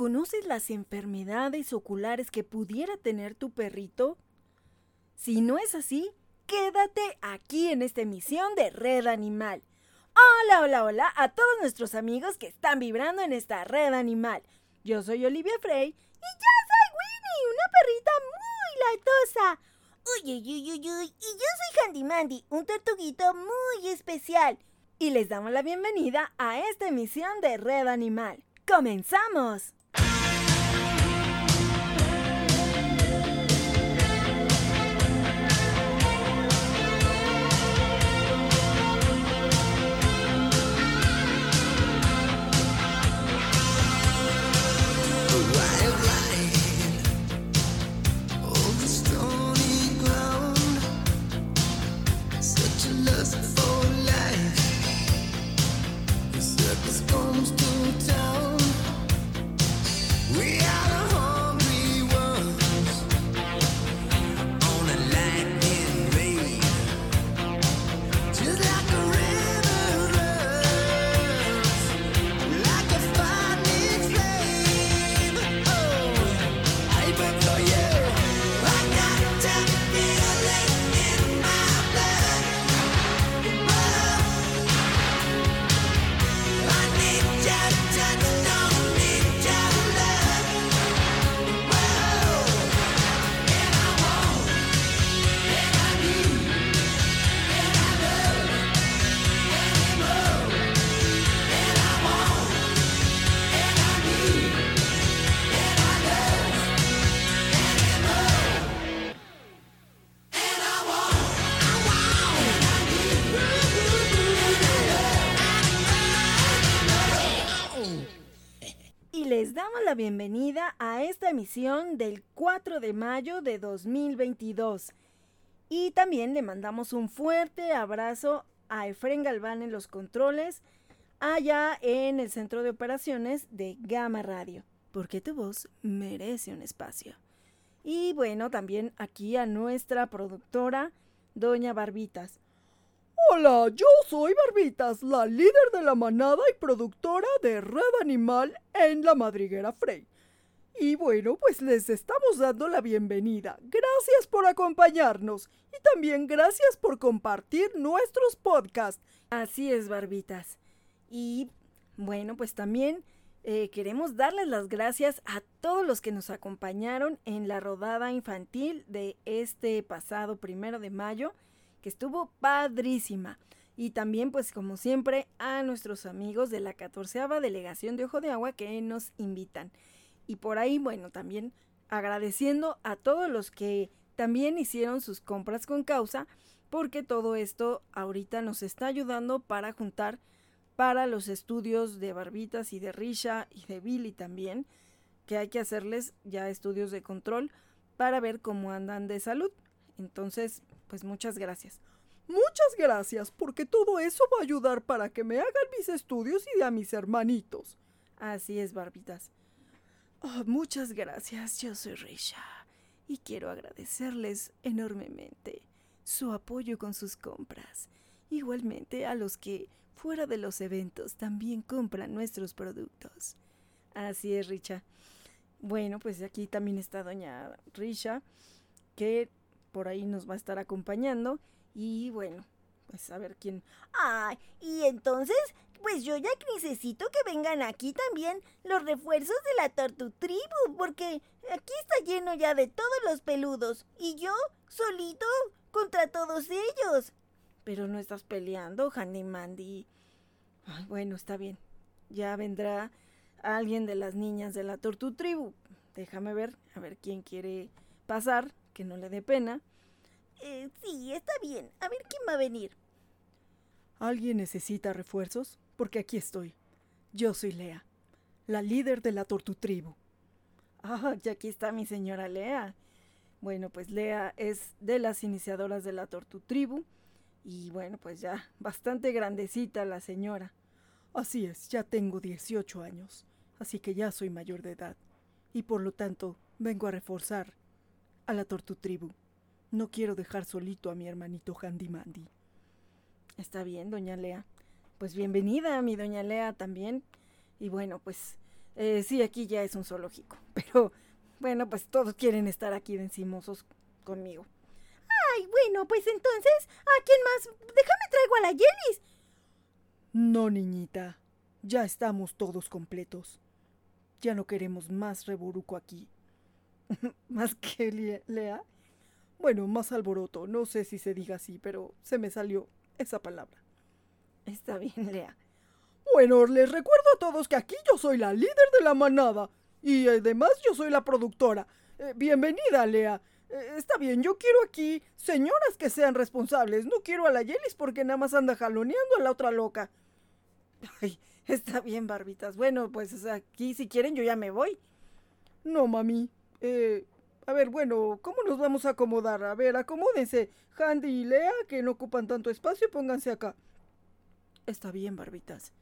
conoces las enfermedades oculares que pudiera tener tu perrito? Si no es así, quédate aquí en esta emisión de Red Animal. Hola, hola, hola a todos nuestros amigos que están vibrando en esta red animal. Yo soy Olivia Frey y yo soy Winnie, una perrita muy latosa. Uy, uy, uy, uy, y yo soy Handy Mandy, un tortuguito muy especial. Y les damos la bienvenida a esta emisión de Red Animal. ¡Comenzamos! Bienvenida a esta emisión del 4 de mayo de 2022. Y también le mandamos un fuerte abrazo a Efren Galván en los controles, allá en el centro de operaciones de Gama Radio, porque tu voz merece un espacio. Y bueno, también aquí a nuestra productora, Doña Barbitas. Hola, yo soy Barbitas, la líder de la manada y productora de Red Animal en la madriguera Frey. Y bueno, pues les estamos dando la bienvenida. Gracias por acompañarnos y también gracias por compartir nuestros podcasts. Así es, Barbitas. Y bueno, pues también eh, queremos darles las gracias a todos los que nos acompañaron en la rodada infantil de este pasado primero de mayo que estuvo padrísima. Y también, pues como siempre, a nuestros amigos de la catorceava delegación de Ojo de Agua que nos invitan. Y por ahí, bueno, también agradeciendo a todos los que también hicieron sus compras con causa, porque todo esto ahorita nos está ayudando para juntar para los estudios de Barbitas y de Risha y de Billy también, que hay que hacerles ya estudios de control para ver cómo andan de salud. Entonces, pues muchas gracias. Muchas gracias, porque todo eso va a ayudar para que me hagan mis estudios y a mis hermanitos. Así es, Barbitas. Oh, muchas gracias, yo soy Risha y quiero agradecerles enormemente su apoyo con sus compras. Igualmente a los que fuera de los eventos también compran nuestros productos. Así es, Richa. Bueno, pues aquí también está doña Risha, que por ahí nos va a estar acompañando. Y bueno, pues a ver quién. Ay, y entonces, pues yo ya necesito que vengan aquí también los refuerzos de la Tortu Tribu, porque aquí está lleno ya de todos los peludos. Y yo, solito, contra todos ellos. Pero no estás peleando, Handy Mandy. Ay, bueno, está bien. Ya vendrá alguien de las niñas de la Tortu Tribu. Déjame ver, a ver quién quiere pasar que no le dé pena. Eh, sí, está bien. A ver quién va a venir. ¿Alguien necesita refuerzos? Porque aquí estoy. Yo soy Lea, la líder de la Tortutribu. Ah, ya aquí está mi señora Lea. Bueno, pues Lea es de las iniciadoras de la Tortutribu. Y bueno, pues ya bastante grandecita la señora. Así es, ya tengo 18 años, así que ya soy mayor de edad. Y por lo tanto, vengo a reforzar a la Tortutribu. No quiero dejar solito a mi hermanito Handy Mandy. Está bien, doña Lea. Pues bienvenida, mi doña Lea también. Y bueno, pues Eh, sí, aquí ya es un zoológico, pero bueno, pues todos quieren estar aquí de encimosos conmigo. Ay, bueno, pues entonces, ¿a quién más? Déjame traigo a la Yelis. No, niñita, ya estamos todos completos. Ya no queremos más reburuco aquí. ¿Más que Lea? Bueno, más alboroto. No sé si se diga así, pero se me salió esa palabra. Está bien, Lea. Bueno, les recuerdo a todos que aquí yo soy la líder de la manada. Y además yo soy la productora. Eh, bienvenida, Lea. Eh, está bien, yo quiero aquí señoras que sean responsables. No quiero a la Yelis porque nada más anda jaloneando a la otra loca. Ay, está bien, barbitas. Bueno, pues aquí si quieren yo ya me voy. No, mami. Eh, a ver, bueno, ¿cómo nos vamos a acomodar? A ver, acomódense. Handy y Lea, que no ocupan tanto espacio, pónganse acá. Está bien, barbitas.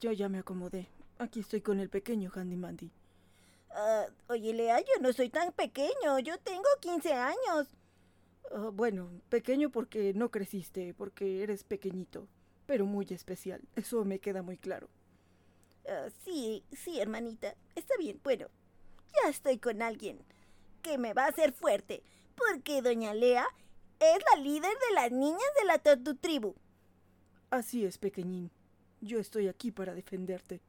Yo ya me acomodé. Aquí estoy con el pequeño Handy Mandy. Ah, oye, Lea, yo no soy tan pequeño. Yo tengo 15 años. Ah, bueno, pequeño porque no creciste, porque eres pequeñito, pero muy especial. Eso me queda muy claro. Ah, sí, sí, hermanita. Está bien. Bueno, ya estoy con alguien que me va a hacer fuerte, porque doña Lea es la líder de las niñas de la Tortu Tribu. Así es, pequeñín. Yo estoy aquí para defenderte.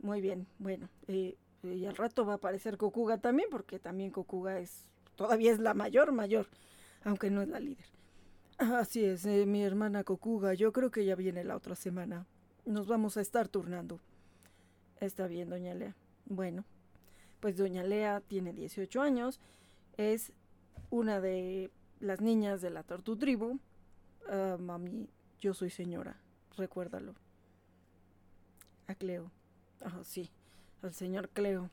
Muy bien, bueno, eh, y al rato va a aparecer Kokuga también, porque también Kokuga es todavía es la mayor, mayor, aunque no es la líder. Así es, eh, mi hermana Kokuga, yo creo que ya viene la otra semana. Nos vamos a estar turnando. Está bien, doña Lea. Bueno, pues doña Lea tiene 18 años, es una de las niñas de la Tortu Tribu. Ah, mami, yo soy señora, recuérdalo. A Cleo. Ah, sí, al señor Cleo.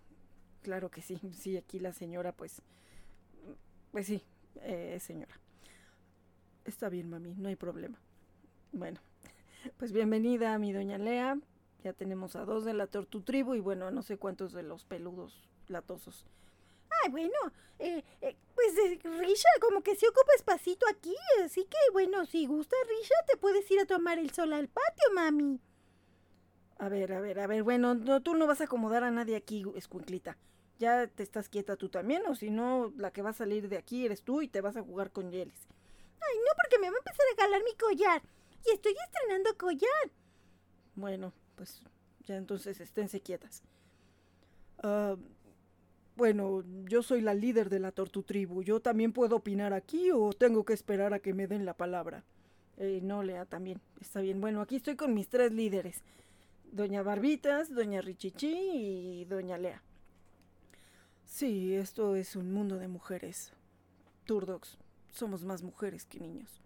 Claro que sí, sí, aquí la señora, pues, pues sí, eh, señora. Está bien, mami, no hay problema. Bueno, pues bienvenida a mi doña Lea. Ya tenemos a dos de la Tortu Tribu y bueno, no sé cuántos de los peludos latosos. Ay, bueno, eh, eh, pues Risha como que se ocupa espacito aquí, así que bueno, si gusta Risha, te puedes ir a tomar el sol al patio, mami. A ver, a ver, a ver, bueno, no, tú no vas a acomodar a nadie aquí, escuinclita. Ya te estás quieta tú también, o si no, la que va a salir de aquí eres tú y te vas a jugar con Yelis. Ay, no, porque me va a empezar a galar mi collar. Y estoy estrenando collar. Bueno, pues ya entonces esténse quietas. Ah... Bueno, yo soy la líder de la Tortu Tribu. ¿Yo también puedo opinar aquí o tengo que esperar a que me den la palabra? Eh, no, Lea, también. Está bien. Bueno, aquí estoy con mis tres líderes. Doña Barbitas, Doña Richichi y Doña Lea. Sí, esto es un mundo de mujeres. Turdox, somos más mujeres que niños.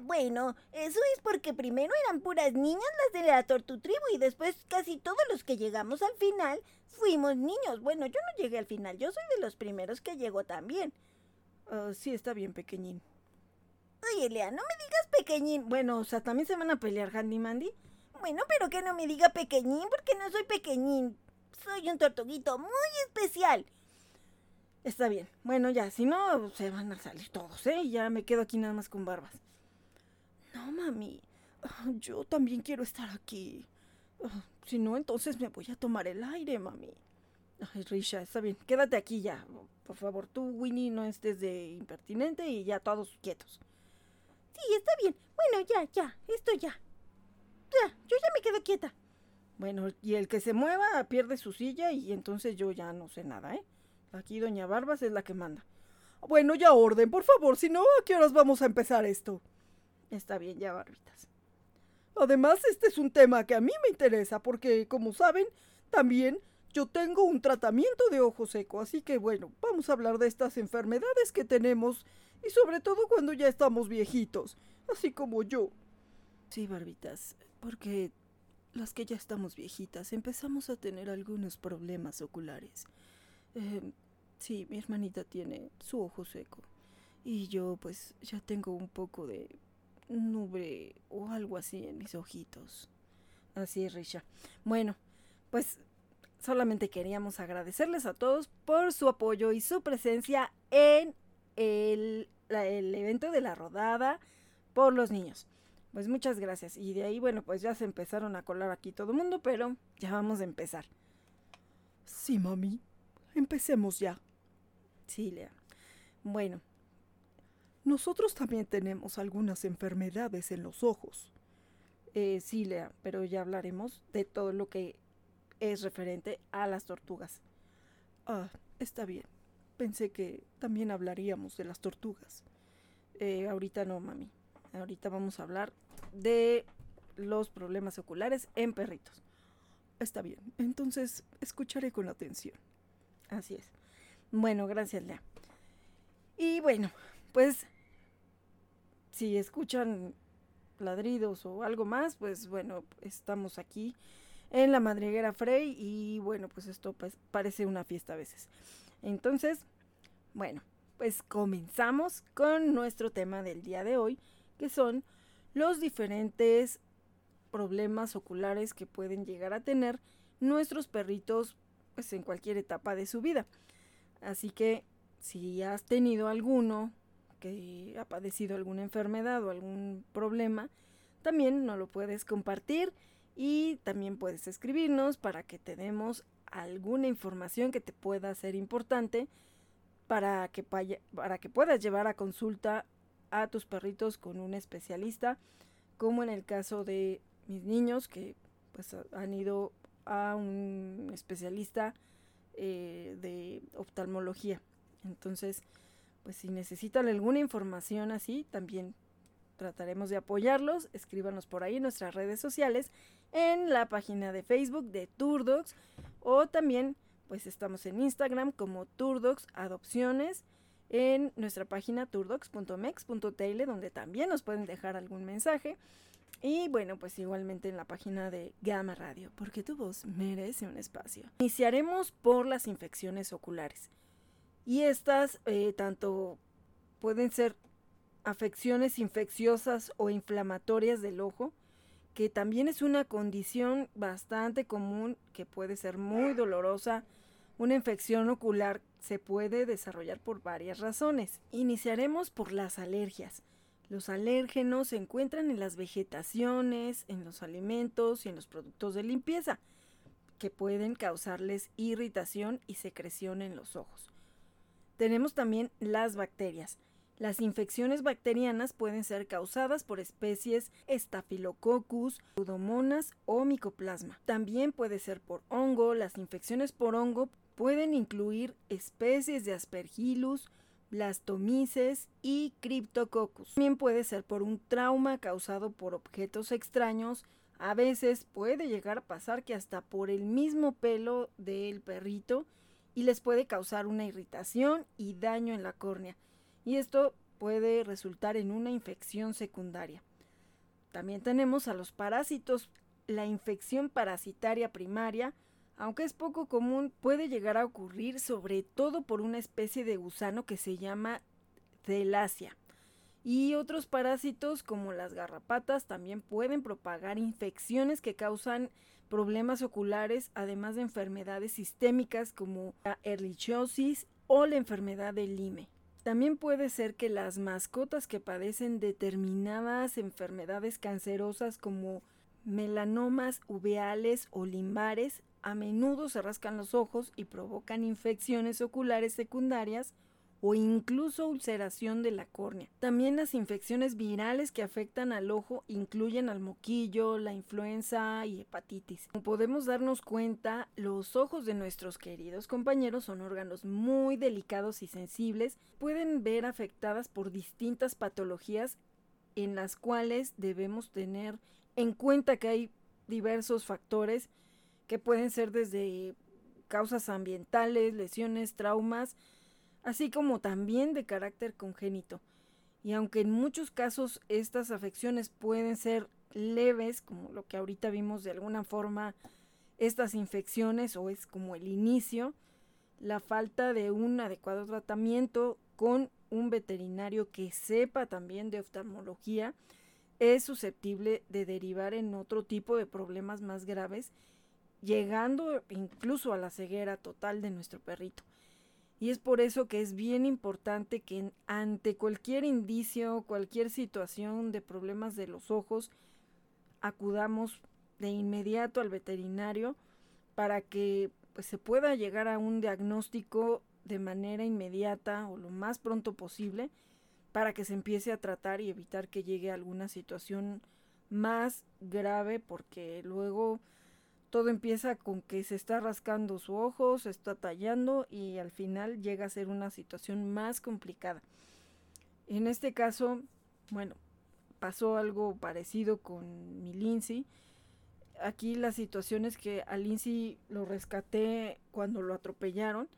Bueno, eso es porque primero eran puras niñas las de la Tortu Tribu y después casi todos los que llegamos al final fuimos niños. Bueno, yo no llegué al final, yo soy de los primeros que llegó también. Ah, sí, está bien, pequeñín. Oye, Lea, no me digas pequeñín. Bueno, o sea, ¿también se van a pelear Handy Mandy? Bueno, pero que no me diga pequeñín porque no soy pequeñín. Soy un tortuguito muy especial. Está bien. Bueno, ya, si no, se van a salir todos, ¿eh? Ya me quedo aquí nada más con barbas. No, mami. Yo también quiero estar aquí. Si no, entonces me voy a tomar el aire, mami. Ay, Risha, está bien. Quédate aquí ya. Por favor, tú, Winnie, no estés de impertinente y ya todos quietos. Sí, está bien. Bueno, ya, ya. Esto ya. Ya, yo ya me quedo quieta. Bueno, y el que se mueva pierde su silla y entonces yo ya no sé nada, ¿eh? Aquí doña Barbas es la que manda. Bueno, ya orden, por favor, si no, ¿a qué horas vamos a empezar esto? Está bien, ya barbitas. Además, este es un tema que a mí me interesa porque, como saben, también yo tengo un tratamiento de ojo seco, así que bueno, vamos a hablar de estas enfermedades que tenemos y sobre todo cuando ya estamos viejitos, así como yo. Sí, barbitas, porque las que ya estamos viejitas empezamos a tener algunos problemas oculares. Eh, sí, mi hermanita tiene su ojo seco y yo pues ya tengo un poco de nube o algo así en mis ojitos. Así es, Risha. Bueno, pues solamente queríamos agradecerles a todos por su apoyo y su presencia en el, el evento de la rodada por los niños. Pues muchas gracias. Y de ahí, bueno, pues ya se empezaron a colar aquí todo el mundo, pero ya vamos a empezar. Sí, mami. Empecemos ya. Sí, Lea. Bueno. Nosotros también tenemos algunas enfermedades en los ojos. Eh, sí, Lea, pero ya hablaremos de todo lo que es referente a las tortugas. Ah, está bien. Pensé que también hablaríamos de las tortugas. Eh, ahorita no, mami. Ahorita vamos a hablar de los problemas oculares en perritos. Está bien, entonces escucharé con atención. Así es. Bueno, gracias, Lea. Y bueno, pues si escuchan ladridos o algo más, pues bueno, estamos aquí en la madriguera Frey y bueno, pues esto pues, parece una fiesta a veces. Entonces, bueno, pues comenzamos con nuestro tema del día de hoy, que son los diferentes problemas oculares que pueden llegar a tener nuestros perritos pues en cualquier etapa de su vida. Así que si has tenido alguno que ha padecido alguna enfermedad o algún problema, también nos lo puedes compartir y también puedes escribirnos para que te demos alguna información que te pueda ser importante para que, para que puedas llevar a consulta a tus perritos con un especialista, como en el caso de mis niños que pues han ido a un especialista eh, de oftalmología. Entonces, pues si necesitan alguna información así, también trataremos de apoyarlos. Escríbanos por ahí en nuestras redes sociales, en la página de Facebook de Turdocs o también pues estamos en Instagram como Turdocs Adopciones en nuestra página turdocs.mex.tl donde también nos pueden dejar algún mensaje y bueno, pues igualmente en la página de Gama Radio, porque tu voz merece un espacio. Iniciaremos por las infecciones oculares. Y estas eh, tanto pueden ser afecciones infecciosas o inflamatorias del ojo, que también es una condición bastante común que puede ser muy dolorosa. Una infección ocular se puede desarrollar por varias razones. Iniciaremos por las alergias. Los alérgenos se encuentran en las vegetaciones, en los alimentos y en los productos de limpieza, que pueden causarles irritación y secreción en los ojos. Tenemos también las bacterias. Las infecciones bacterianas pueden ser causadas por especies Staphylococcus, Pseudomonas o Mycoplasma. También puede ser por hongo. Las infecciones por hongo pueden incluir especies de Aspergillus, blastomices y Cryptococcus. También puede ser por un trauma causado por objetos extraños. A veces puede llegar a pasar que hasta por el mismo pelo del perrito y les puede causar una irritación y daño en la córnea. Y esto puede resultar en una infección secundaria. También tenemos a los parásitos. La infección parasitaria primaria aunque es poco común, puede llegar a ocurrir sobre todo por una especie de gusano que se llama Thelacia. Y otros parásitos como las garrapatas también pueden propagar infecciones que causan problemas oculares, además de enfermedades sistémicas como la erlichiosis o la enfermedad del Lyme. También puede ser que las mascotas que padecen determinadas enfermedades cancerosas como melanomas uveales o limbares a menudo se rascan los ojos y provocan infecciones oculares secundarias o incluso ulceración de la córnea. También las infecciones virales que afectan al ojo incluyen al moquillo, la influenza y hepatitis. Como podemos darnos cuenta, los ojos de nuestros queridos compañeros son órganos muy delicados y sensibles, pueden ver afectadas por distintas patologías en las cuales debemos tener en cuenta que hay diversos factores que pueden ser desde causas ambientales, lesiones, traumas, así como también de carácter congénito. Y aunque en muchos casos estas afecciones pueden ser leves, como lo que ahorita vimos de alguna forma estas infecciones o es como el inicio, la falta de un adecuado tratamiento con un veterinario que sepa también de oftalmología es susceptible de derivar en otro tipo de problemas más graves llegando incluso a la ceguera total de nuestro perrito. Y es por eso que es bien importante que ante cualquier indicio, cualquier situación de problemas de los ojos, acudamos de inmediato al veterinario para que pues se pueda llegar a un diagnóstico de manera inmediata o lo más pronto posible para que se empiece a tratar y evitar que llegue a alguna situación más grave porque luego todo empieza con que se está rascando su ojo, se está tallando y al final llega a ser una situación más complicada. En este caso, bueno, pasó algo parecido con mi Lindsay. Aquí la situación es que a Lindsay lo rescaté cuando lo atropellaron.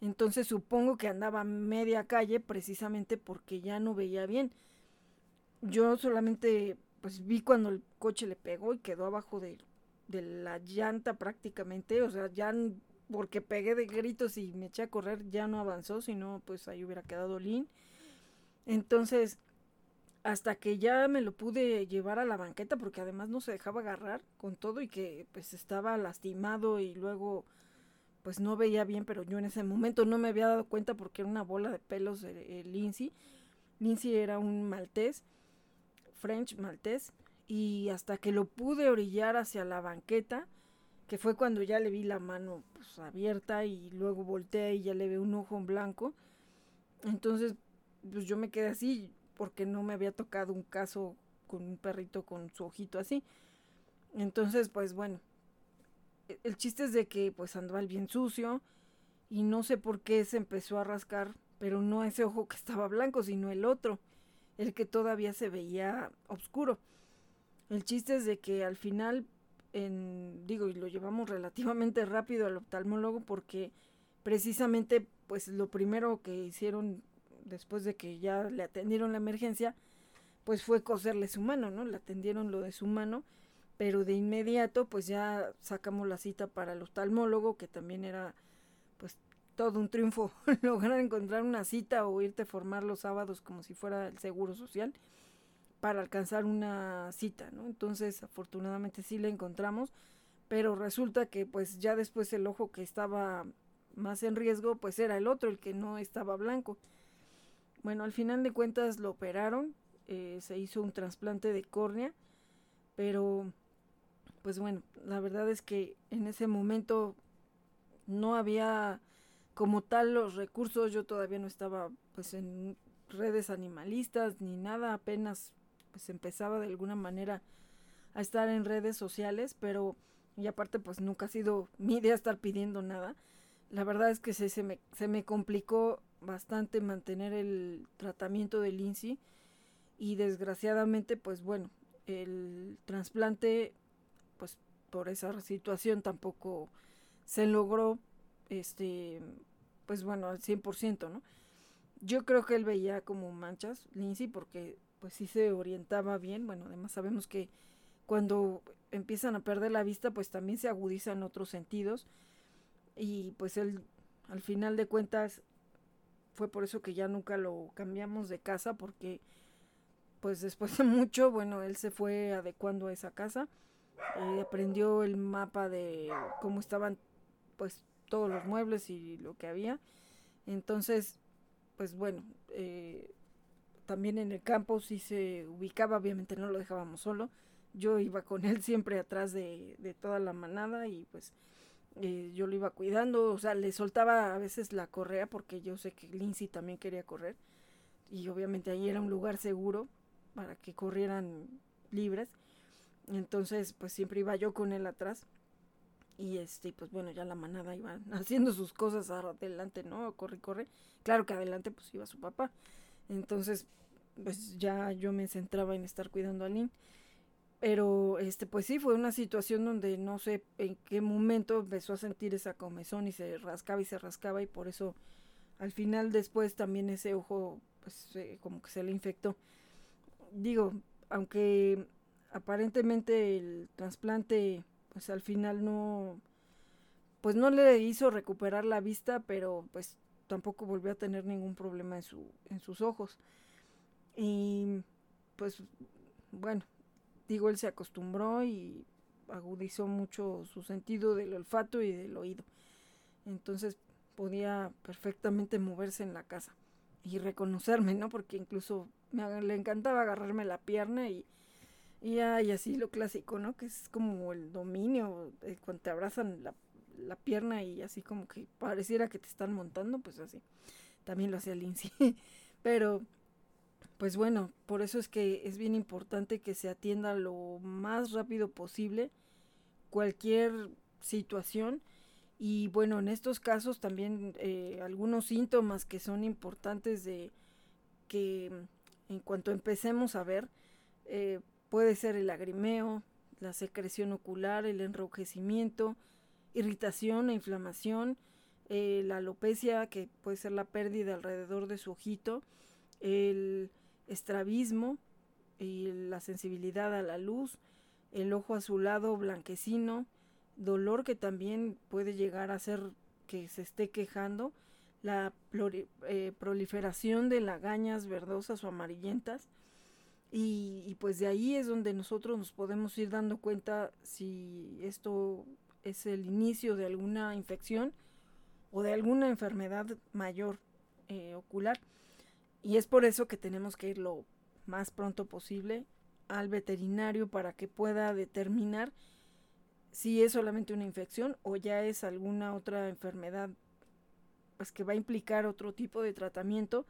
Entonces supongo que andaba media calle precisamente porque ya no veía bien. Yo solamente pues vi cuando el coche le pegó y quedó abajo de, de la llanta prácticamente. O sea, ya porque pegué de gritos y me eché a correr ya no avanzó, sino pues ahí hubiera quedado Lin. Entonces, hasta que ya me lo pude llevar a la banqueta, porque además no se dejaba agarrar con todo y que pues estaba lastimado y luego pues no veía bien, pero yo en ese momento no me había dado cuenta porque era una bola de pelos de, Lindsay. Lindsay era un maltés, French maltés, y hasta que lo pude orillar hacia la banqueta, que fue cuando ya le vi la mano pues, abierta y luego volteé y ya le vi un ojo en blanco. Entonces pues yo me quedé así porque no me había tocado un caso con un perrito con su ojito así. Entonces, pues bueno, e, el chiste es de que pues andaba el bien sucio y no sé por qué se empezó a rascar, pero no ese ojo que estaba blanco, sino el otro, el que todavía se veía oscuro. El chiste es de que al final, en, digo, y lo llevamos relativamente rápido al oftalmólogo porque precisamente pues lo primero que hicieron después de que ya le atendieron la emergencia, pues fue coserle su mano, ¿no? Le atendieron lo de su mano, pero de inmediato pues ya sacamos la cita para el oftalmólogo, que también era pues todo un triunfo lograr encontrar una cita o irte a formar los sábados como si fuera el seguro social para alcanzar una cita, ¿no? Entonces, afortunadamente sí la encontramos, pero resulta que pues ya después el ojo que estaba más en riesgo, pues era el otro, el que no estaba blanco. Bueno, al final de cuentas lo operaron, eh, se hizo un trasplante de córnea, pero pues bueno, la verdad es que en ese momento no había como tal los recursos, yo todavía no estaba pues en redes animalistas ni nada, apenas pues empezaba de alguna manera a estar en redes sociales, pero y aparte pues nunca ha sido mi idea estar pidiendo nada. La verdad es que se, se, me, complicó bastante mantener el tratamiento de Lindsay y desgraciadamente pues bueno el trasplante pues por esa situación tampoco se logró este pues bueno al 100%, ¿no? Yo creo que él veía como manchas Lindsay porque pues sí se orientaba bien, bueno, además sabemos que cuando empiezan a perder la vista pues también se agudizan otros sentidos y pues él al final de cuentas fue por eso que ya nunca lo cambiamos de casa porque pues después de mucho, bueno, él se fue adecuando a esa casa, y aprendió el mapa de cómo estaban pues todos los muebles y lo que había. Entonces, pues bueno, eh, también en el campo sí se ubicaba, obviamente no lo dejábamos solo. Yo iba con él siempre atrás de, de toda la manada y pues eh, yo lo iba cuidando, o sea, le soltaba a veces la correa porque yo sé que Lindsay también quería correr y obviamente ahí era un lugar seguro para que corrieran libres. Entonces, pues siempre iba yo con él atrás. Y este, pues bueno, ya la manada iba haciendo sus cosas adelante, ¿no? Corre, corre. Claro que adelante pues iba su papá. Entonces, pues ya yo me centraba en estar cuidando a Lynn. Pero, este, pues sí, fue una situación donde no sé en qué momento empezó a sentir esa comezón y se rascaba y se rascaba y por eso al final después también ese ojo, pues como que se le infectó. Digo, aunque aparentemente el trasplante, pues al final no, pues no le hizo recuperar la vista, pero pues tampoco volvió a tener ningún problema en, su, en sus ojos. Y pues bueno, digo, él se acostumbró y agudizó mucho su sentido del olfato y del oído. Entonces podía perfectamente moverse en la casa y reconocerme, ¿no? Porque incluso me, le encantaba agarrarme la pierna y, y, así lo clásico, ¿no? Que es como el dominio, eh, cuando te abrazan la, la pierna y así como que pareciera que te están montando, pues así. También lo hacía Lindsay. Pero, pues bueno, por eso es que es bien importante que se atienda lo más rápido posible cualquier situación. Y bueno, en estos casos también eh, algunos síntomas que son importantes de que en cuanto empecemos a ver, eh, puede ser el lagrimeo, la secreción ocular, el enrojecimiento, irritación e inflamación, eh, la alopecia, que puede ser la pérdida alrededor de su ojito, el estrabismo y la sensibilidad a la luz, el ojo azulado blanquecino, dolor que también puede llegar a ser que se esté quejando, la eh, proliferación de lagañas verdosas o amarillentas, y, pues de ahí es donde nosotros nos podemos ir dando cuenta si esto es el inicio de alguna infección o de alguna enfermedad mayor eh, ocular. Y es por eso que tenemos que ir lo más pronto posible al veterinario para que pueda determinar si es solamente una infección o ya es alguna otra enfermedad pues que va a implicar otro tipo de tratamiento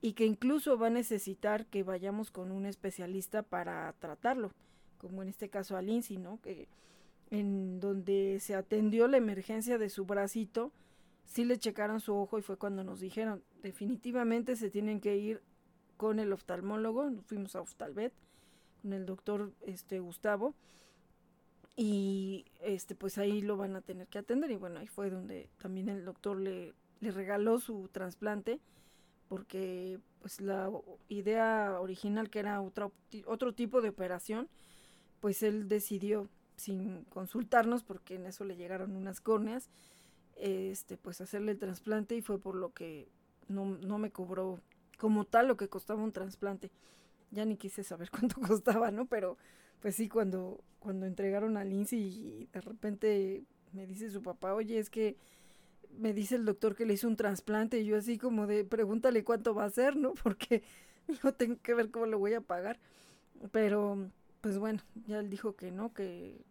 y que incluso va a necesitar que vayamos con un especialista para tratarlo, como en este caso a Lindsay, ¿no? Que en donde se atendió la emergencia de su bracito, sí le checaron su ojo y fue cuando nos dijeron, definitivamente se tienen que ir con el oftalmólogo, nos fuimos a Oftalvet, con el doctor este Gustavo, y este pues ahí lo van a tener que atender y bueno, ahí fue donde también el doctor le, le regaló su trasplante porque pues la idea original que era otro, otro tipo de operación, pues él decidió sin consultarnos porque en eso le llegaron unas córneas, este pues hacerle el trasplante y fue por lo que no, no me cobró como tal lo que costaba un trasplante. Ya ni quise saber cuánto costaba, ¿no? Pero pues sí, cuando, cuando entregaron a Lindsay y de repente me dice su papá, oye, es que me dice el doctor que le hizo un trasplante y yo así como de pregúntale cuánto va a ser, ¿no? Porque yo tengo que ver cómo lo voy a pagar. Pero, pues bueno, ya él dijo que no, que,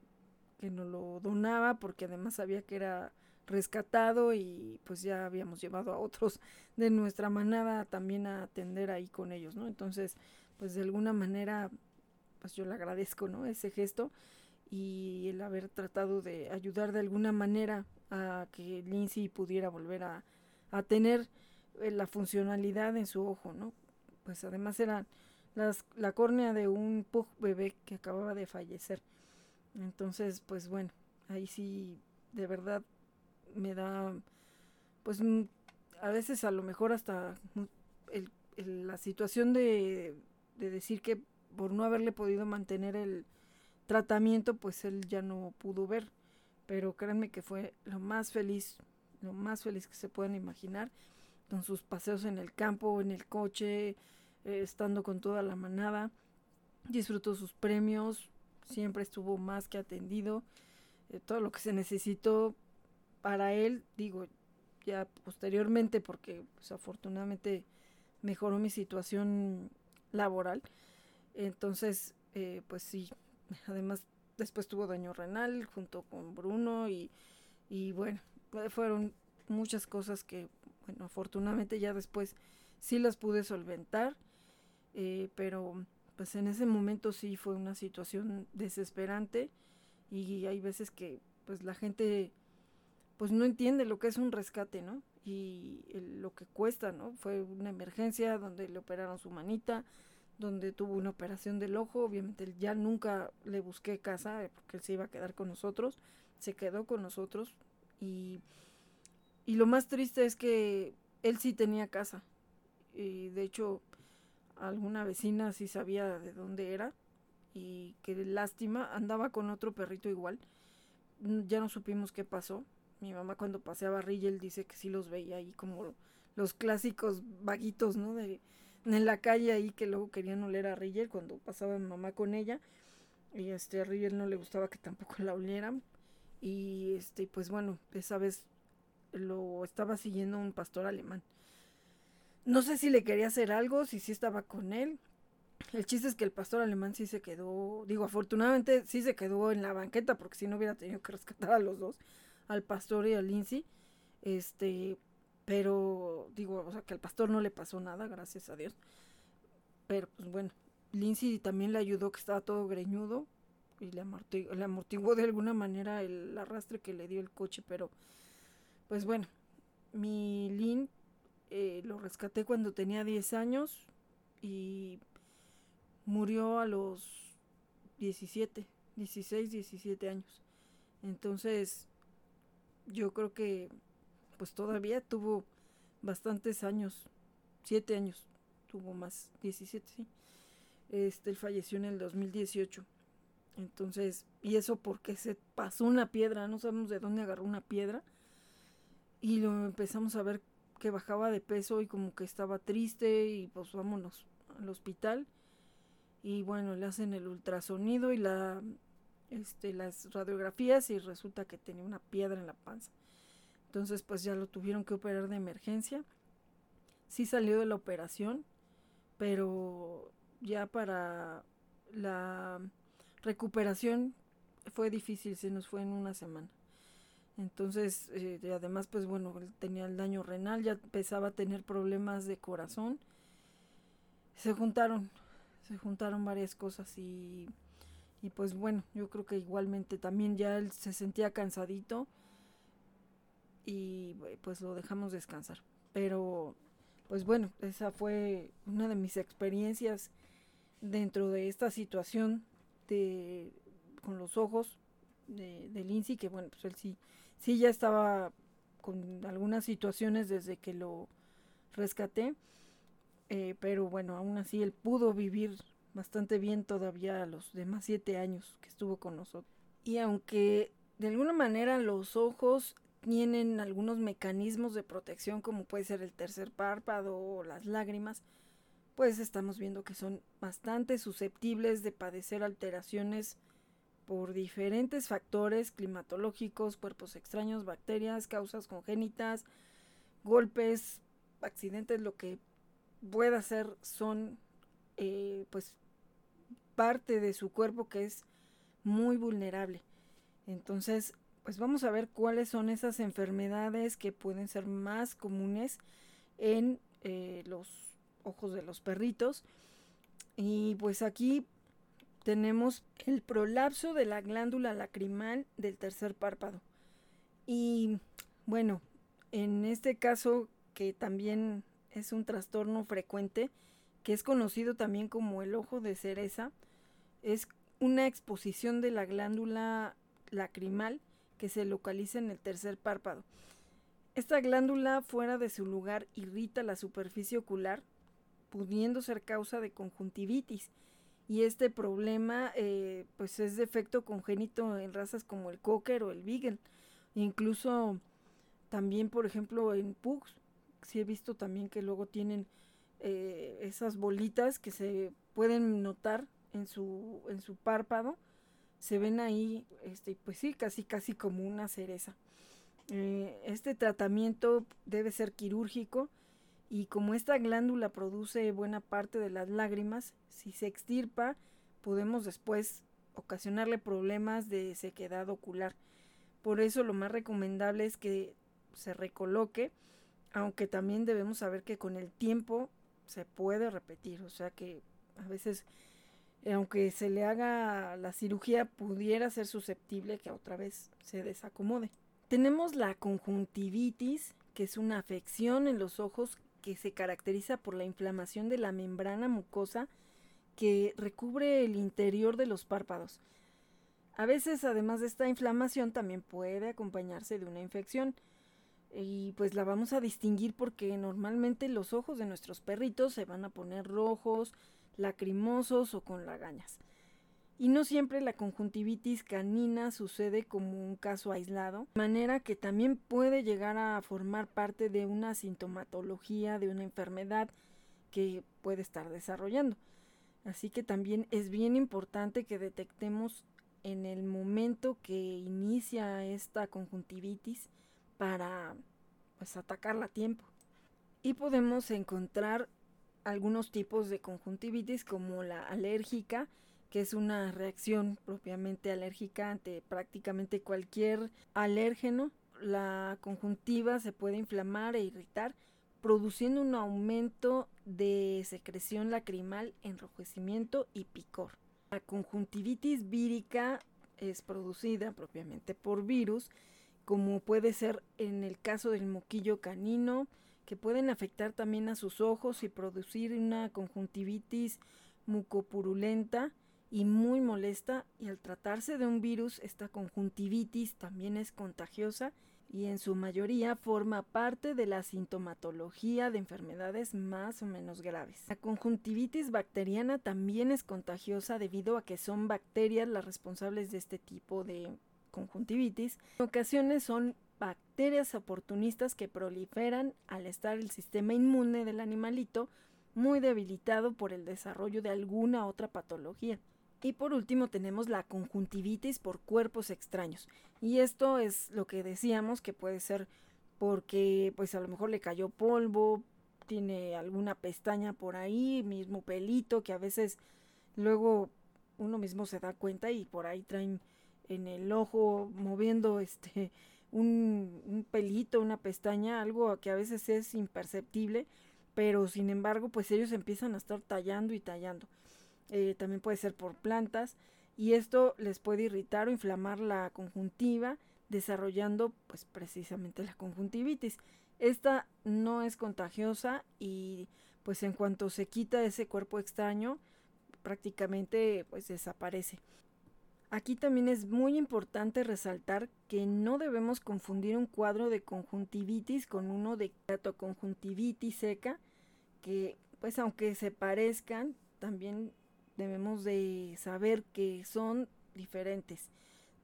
que no lo donaba porque además sabía que era rescatado y pues ya habíamos llevado a otros de nuestra manada también a atender ahí con ellos, ¿no? Entonces, pues de alguna manera, pues yo le agradezco, ¿no? Ese gesto y el haber tratado de ayudar de alguna manera a que Lindsay pudiera volver a, a tener eh, la funcionalidad en su ojo, ¿no? Pues además era las, la córnea de un pug bebé que acababa de fallecer. Entonces, pues bueno, ahí sí, de verdad, me da, pues a veces a lo mejor hasta el, la situación de, de decir que por no haberle podido mantener el tratamiento, pues él ya no pudo ver pero créanme que fue lo más feliz, lo más feliz que se puedan imaginar, con sus paseos en el campo, en el coche, eh, estando con toda la manada, disfrutó sus premios, siempre estuvo más que atendido, eh, todo lo que se necesitó para él, digo, ya posteriormente, porque pues, afortunadamente mejoró mi situación laboral, entonces, eh, pues sí, además Después tuvo daño renal junto con Bruno y, y bueno, fueron muchas cosas que, bueno, afortunadamente ya después sí las pude solventar, eh, pero pues en ese momento sí fue una situación desesperante y hay veces que pues la gente pues no entiende lo que es un rescate, ¿no? Y lo que cuesta, ¿no? Fue una emergencia donde le operaron su manita, donde tuvo una operación del ojo. Obviamente ya nunca le busqué casa eh, porque él se iba a quedar con nosotros. Se quedó con nosotros y, y lo más triste es que él sí tenía casa. Y de hecho alguna vecina sí sabía de dónde era y que lástima andaba con otro perrito igual. Mm, ya no supimos qué pasó. Mi mamá cuando paseaba a Rigel dice que sí los veía ahí como los clásicos vaguitos, ¿no? De, en la calle ahí que luego querían oler a Rigel cuando pasaba mi mamá con ella. Y este a Rigel no le gustaba que tampoco la olieran. Y este, pues bueno, esa vez lo estaba siguiendo un pastor alemán. No sé si le quería hacer algo, si sí estaba con él. El chiste es que el pastor alemán sí se quedó, digo, afortunadamente sí se quedó en la banqueta, porque si no hubiera tenido que rescatar a los dos. al pastor y a Lindsay. Este, pero digo, o sea, que al pastor no le pasó nada, gracias a Dios. Pero pues bueno, Lindsay también le ayudó que estaba todo greñudo y le amortiguó, le amortiguó de alguna manera el arrastre que le dio el coche, pero pues bueno, mi Lin eh, lo rescaté cuando tenía 10 años y murió a los 17, 16, 17 años. Entonces, yo creo que pues todavía tuvo bastantes años, 7 años, tuvo más, 17, sí. Este, él falleció en el 2018. Entonces, y eso porque se pasó una piedra, no sabemos de dónde agarró una piedra. Y lo empezamos a ver que bajaba de peso y como que estaba triste y pues vámonos al hospital. Y bueno, le hacen el ultrasonido y la este las radiografías y resulta que tenía una piedra en la panza. Entonces, pues ya lo tuvieron que operar de emergencia. Sí salió de la operación, pero ya para la recuperación fue difícil, se nos fue en una semana. Entonces, eh, además, pues bueno, él tenía el daño renal, ya empezaba a tener problemas de corazón. Se juntaron, se juntaron varias cosas y, y pues bueno, yo creo que igualmente también ya él se sentía cansadito y pues lo dejamos descansar. Pero, pues bueno, esa fue una de mis experiencias dentro de esta situación de con los ojos de, de Lindsay, que bueno, pues él sí sí ya estaba con algunas situaciones desde que lo rescaté, eh, pero bueno, aún así él pudo vivir bastante bien todavía a los demás siete años que estuvo con nosotros. Y aunque de alguna manera los ojos tienen algunos mecanismos de protección como puede ser el tercer párpado o las lágrimas, pues estamos viendo que son bastante susceptibles de padecer alteraciones por diferentes factores climatológicos, cuerpos extraños, bacterias, causas congénitas, golpes, accidentes, lo que pueda ser son eh, pues parte de su cuerpo que es muy vulnerable. Entonces, pues vamos a ver cuáles son esas enfermedades que pueden ser más comunes en eh, los ojos de los perritos. Y pues aquí tenemos el prolapso de la glándula lacrimal del tercer párpado. Y bueno, en este caso que también es un trastorno frecuente, que es conocido también como el ojo de cereza, es una exposición de la glándula lacrimal que se localiza en el tercer párpado. Esta glándula fuera de su lugar irrita la superficie ocular, pudiendo ser causa de conjuntivitis y este problema eh, pues es de efecto congénito en razas como el cocker o el beagle. Incluso también por ejemplo en pugs sí he visto también que luego tienen eh, esas bolitas que se pueden notar en su en su párpado se ven ahí este pues sí casi casi como una cereza. Eh, este tratamiento debe ser quirúrgico y como esta glándula produce buena parte de las lágrimas, si se extirpa, podemos después ocasionarle problemas de sequedad ocular. Por eso lo más recomendable es que se recoloque, aunque también debemos saber que con el tiempo se puede repetir, o sea que a veces aunque se le haga la cirugía pudiera ser susceptible que otra vez se desacomode. Tenemos la conjuntivitis, que es una afección en los ojos que se caracteriza por la inflamación de la membrana mucosa que recubre el interior de los párpados. A veces, además de esta inflamación, también puede acompañarse de una infección. Y pues la vamos a distinguir porque normalmente los ojos de nuestros perritos se van a poner rojos, lacrimosos o con lagañas. Y no siempre la conjuntivitis canina sucede como un caso aislado, de manera que también puede llegar a formar parte de una sintomatología de una enfermedad que puede estar desarrollando. Así que también es bien importante que detectemos en el momento que inicia esta conjuntivitis para pues atacarla a tiempo. Y podemos encontrar algunos tipos de conjuntivitis como la alérgica, que es una reacción propiamente alérgica ante prácticamente cualquier alérgeno la conjuntiva se puede inflamar e irritar, produciendo un aumento de secreción lacrimal, enrojecimiento y picor. La conjuntivitis vírica es producida propiamente por virus, como puede ser en el caso del moquillo canino, que pueden afectar también a sus ojos y producir una conjuntivitis mucopurulenta y muy molesta y al tratarse de un virus esta conjuntivitis también es contagiosa y en su mayoría forma parte de la sintomatología de enfermedades más o menos graves. La conjuntivitis bacteriana también es contagiosa debido a que son bacterias las responsables de este tipo de conjuntivitis. En ocasiones son bacterias oportunistas que proliferan al estar el sistema inmune del animalito muy debilitado por el desarrollo de alguna otra patología. Y por último tenemos la conjuntivitis por cuerpos extraños. Y esto es lo que decíamos que puede ser porque pues a lo mejor le cayó polvo, tiene alguna pestaña por ahí, mismo pelito que a veces luego uno mismo se da cuenta y por ahí traen en el ojo moviendo este un, un pelito, una pestaña, algo que a veces es imperceptible, pero sin embargo pues ellos empiezan a estar tallando y tallando. Eh, también puede ser por plantas y esto les puede irritar o inflamar la conjuntiva desarrollando pues precisamente la conjuntivitis. Esta no es contagiosa y pues en cuanto se quita ese cuerpo extraño prácticamente pues desaparece. Aquí también es muy importante resaltar que no debemos confundir un cuadro de conjuntivitis con uno de conjuntivitis seca, que pues aunque se parezcan, también debemos de saber que son diferentes.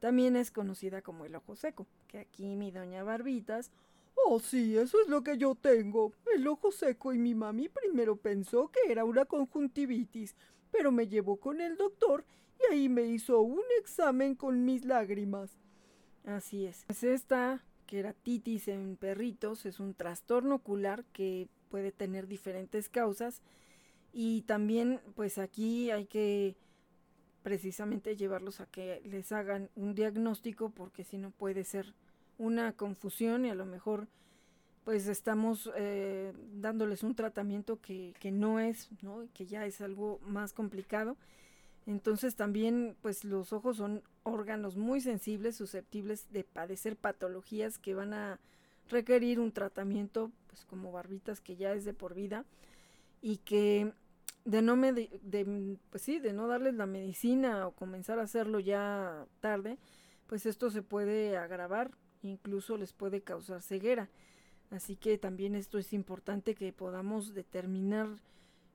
También es conocida como el ojo seco, que aquí mi doña Barbitas Oh, sí, eso es lo que yo tengo. El ojo seco y mi mami primero pensó que era una conjuntivitis, pero me llevó con el doctor y ahí me hizo un examen con mis lágrimas. Así es. Pues esta queratitis en perritos es un trastorno ocular que puede tener diferentes causas y también pues aquí hay que precisamente llevarlos a que les hagan un diagnóstico porque si no puede ser una confusión y a lo mejor pues estamos eh, dándoles un tratamiento que, que no es, ¿no? que ya es algo más complicado. Entonces también pues los ojos son órganos muy sensibles, susceptibles de padecer patologías que van a requerir un tratamiento pues como barbitas que ya es de por vida y que de no de, pues sí, de no darles la medicina o comenzar a hacerlo ya tarde, pues esto se puede agravar, incluso les puede causar ceguera. Así que también esto es importante que podamos determinar,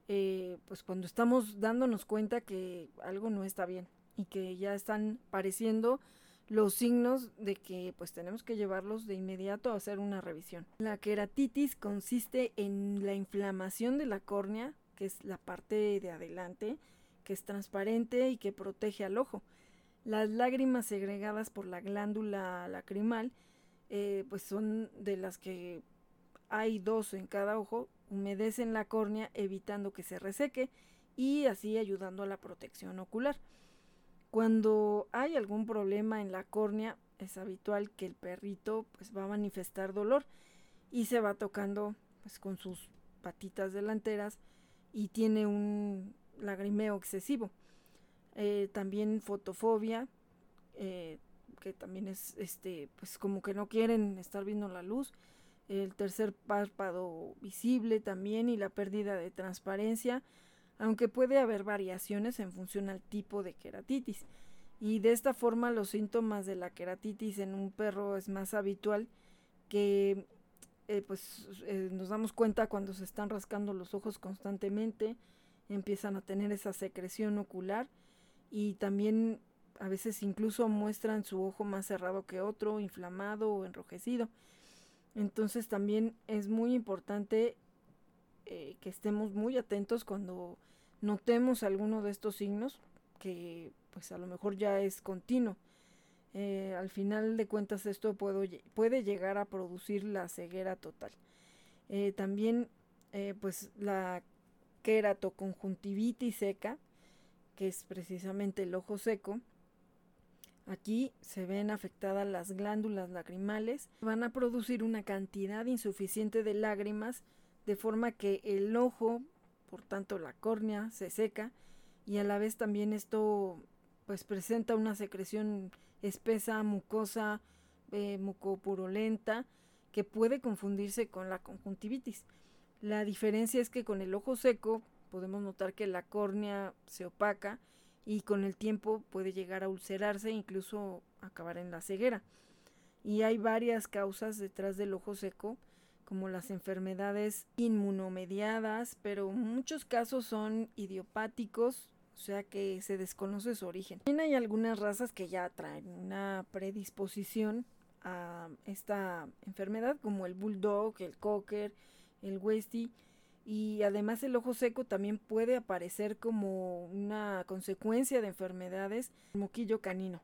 eh, pues cuando estamos dándonos cuenta que algo no está bien y que ya están pareciendo los signos de que pues tenemos que llevarlos de inmediato a hacer una revisión. La queratitis consiste en la inflamación de la córnea que es la parte de adelante, que es transparente y que protege al ojo. Las lágrimas segregadas por la glándula lacrimal, eh, pues son de las que hay dos en cada ojo, humedecen la córnea evitando que se reseque y así ayudando a la protección ocular. Cuando hay algún problema en la córnea, es habitual que el perrito pues va a manifestar dolor y se va tocando pues con sus patitas delanteras y tiene un lagrimeo excesivo. Eh, también fotofobia, eh, que también es este, pues como que no quieren estar viendo la luz. El tercer párpado visible también y la pérdida de transparencia, aunque puede haber variaciones en función al tipo de queratitis. Y de esta forma los síntomas de la queratitis en un perro es más habitual que eh, pues eh, nos damos cuenta cuando se están rascando los ojos constantemente, empiezan a tener esa secreción ocular y también a veces incluso muestran su ojo más cerrado que otro, inflamado o enrojecido. Entonces también es muy importante eh, que estemos muy atentos cuando notemos alguno de estos signos que pues a lo mejor ya es continuo. Eh, al final de cuentas esto puede llegar a producir la ceguera total. Eh, también eh, pues la queratoconjuntivitis seca, que es precisamente el ojo seco, Aquí se ven afectadas las glándulas lacrimales, van a producir una cantidad insuficiente de lágrimas, de forma que el ojo, por tanto la córnea, se seca y a la vez también esto pues presenta una secreción espesa, mucosa, eh, mucopurulenta, que puede confundirse con la conjuntivitis. La diferencia es que con el ojo seco podemos notar que la córnea se opaca y con el tiempo puede llegar a ulcerarse e incluso acabar en la ceguera. Y hay varias causas detrás del ojo seco, como las enfermedades inmunomediadas, pero muchos casos son idiopáticos, o sea que se desconoce su origen. También hay algunas razas que ya traen una predisposición a esta enfermedad, como el bulldog, el cocker, el westie, y además el ojo seco también puede aparecer como una consecuencia de enfermedades moquillo canino.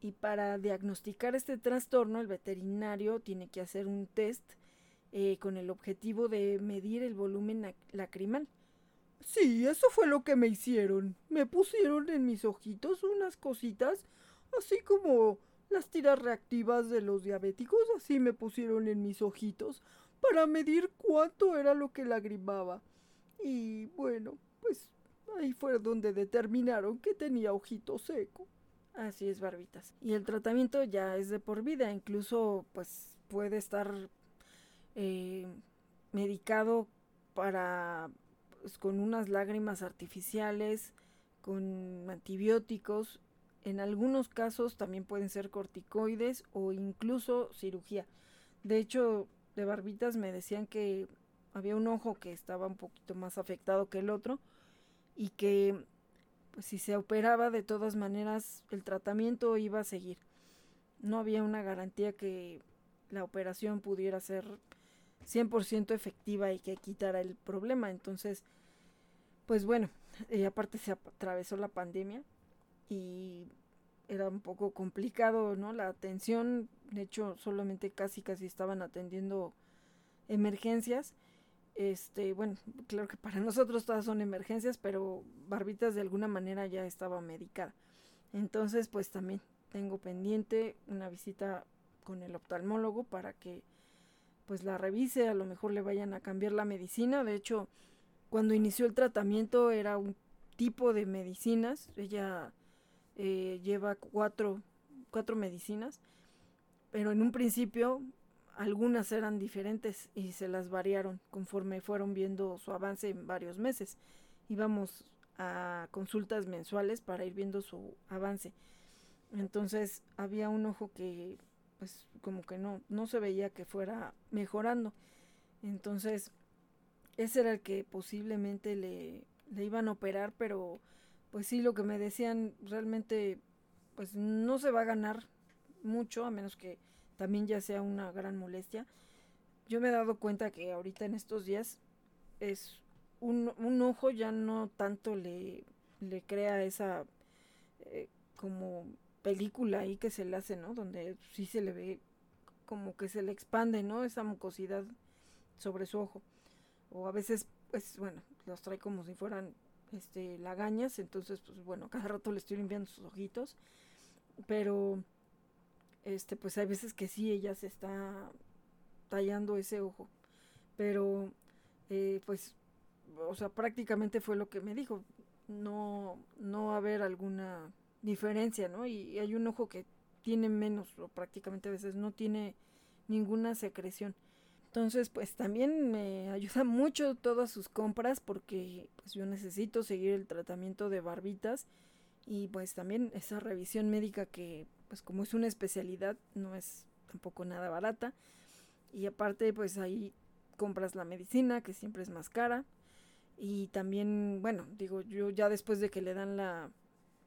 Y para diagnosticar este trastorno el veterinario tiene que hacer un test eh, con el objetivo de medir el volumen lacrimal. Sí, eso fue lo que me hicieron. Me pusieron en mis ojitos unas cositas, así como las tiras reactivas de los diabéticos, así me pusieron en mis ojitos para medir cuánto era lo que lagrimaba. Y bueno, pues ahí fue donde determinaron que tenía ojito seco. Así es, barbitas. Y el tratamiento ya es de por vida, incluso pues puede estar eh, medicado para con unas lágrimas artificiales, con antibióticos. En algunos casos también pueden ser corticoides o incluso cirugía. De hecho, de barbitas me decían que había un ojo que estaba un poquito más afectado que el otro y que pues si se operaba de todas maneras el tratamiento iba a seguir. No había una garantía que la operación pudiera ser 100% efectiva y que quitara el problema. Entonces, pues bueno, y aparte se atravesó la pandemia y era un poco complicado, ¿no? La atención, de hecho, solamente casi casi estaban atendiendo emergencias. Este, bueno, claro que para nosotros todas son emergencias, pero Barbitas de alguna manera ya estaba medicada. Entonces, pues también tengo pendiente una visita con el oftalmólogo para que pues la revise, a lo mejor le vayan a cambiar la medicina. De hecho, cuando inició el tratamiento era un tipo de medicinas. Ella eh, lleva cuatro, cuatro medicinas, pero en un principio algunas eran diferentes y se las variaron conforme fueron viendo su avance en varios meses. Íbamos a consultas mensuales para ir viendo su avance. Entonces había un ojo que pues como que no, no se veía que fuera mejorando. Entonces ese era el que posiblemente le, le iban a operar, pero pues sí, lo que me decían realmente, pues no se va a ganar mucho, a menos que también ya sea una gran molestia. Yo me he dado cuenta que ahorita en estos días es un, un ojo ya no tanto le, le crea esa eh, como película ahí que se le hace, ¿no? Donde sí se le ve como que se le expande, ¿no? Esa mucosidad sobre su ojo. O a veces, pues bueno, los trae como si fueran este, lagañas, entonces, pues bueno, cada rato le estoy limpiando sus ojitos, pero, este, pues hay veces que sí, ella se está tallando ese ojo, pero, eh, pues, o sea, prácticamente fue lo que me dijo, no, no haber alguna diferencia, ¿no? Y, hay un ojo que tiene menos, o prácticamente a veces no tiene ninguna secreción. Entonces, pues también me ayuda mucho todas sus compras porque pues yo necesito seguir el tratamiento de barbitas y pues también esa revisión médica que pues como es una especialidad no es tampoco nada barata y aparte pues ahí compras la medicina que siempre es más cara y también bueno digo yo ya después de que le dan la,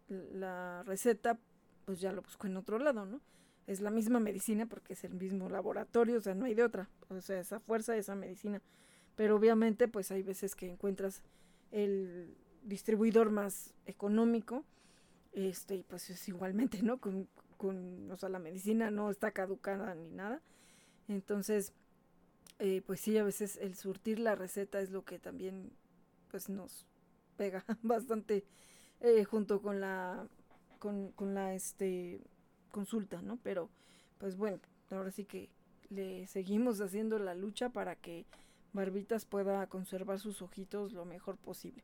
la receta pues ya lo busco en otro lado, ¿no? es la misma medicina porque es el mismo laboratorio, o sea, no hay de otra, o sea, esa fuerza, esa medicina. Pero obviamente, pues hay veces que encuentras el distribuidor más económico, este, y pues es igualmente, ¿no? Con, con, o sea, la medicina no está caducada ni nada. Entonces, eh, pues sí, a veces el surtir la receta es lo que también, pues nos pega bastante eh, junto con la, con, con la, este, consulta, ¿no? Pero pues bueno, ahora sí que le seguimos haciendo la lucha para que Barbitas pueda conservar sus ojitos lo mejor posible.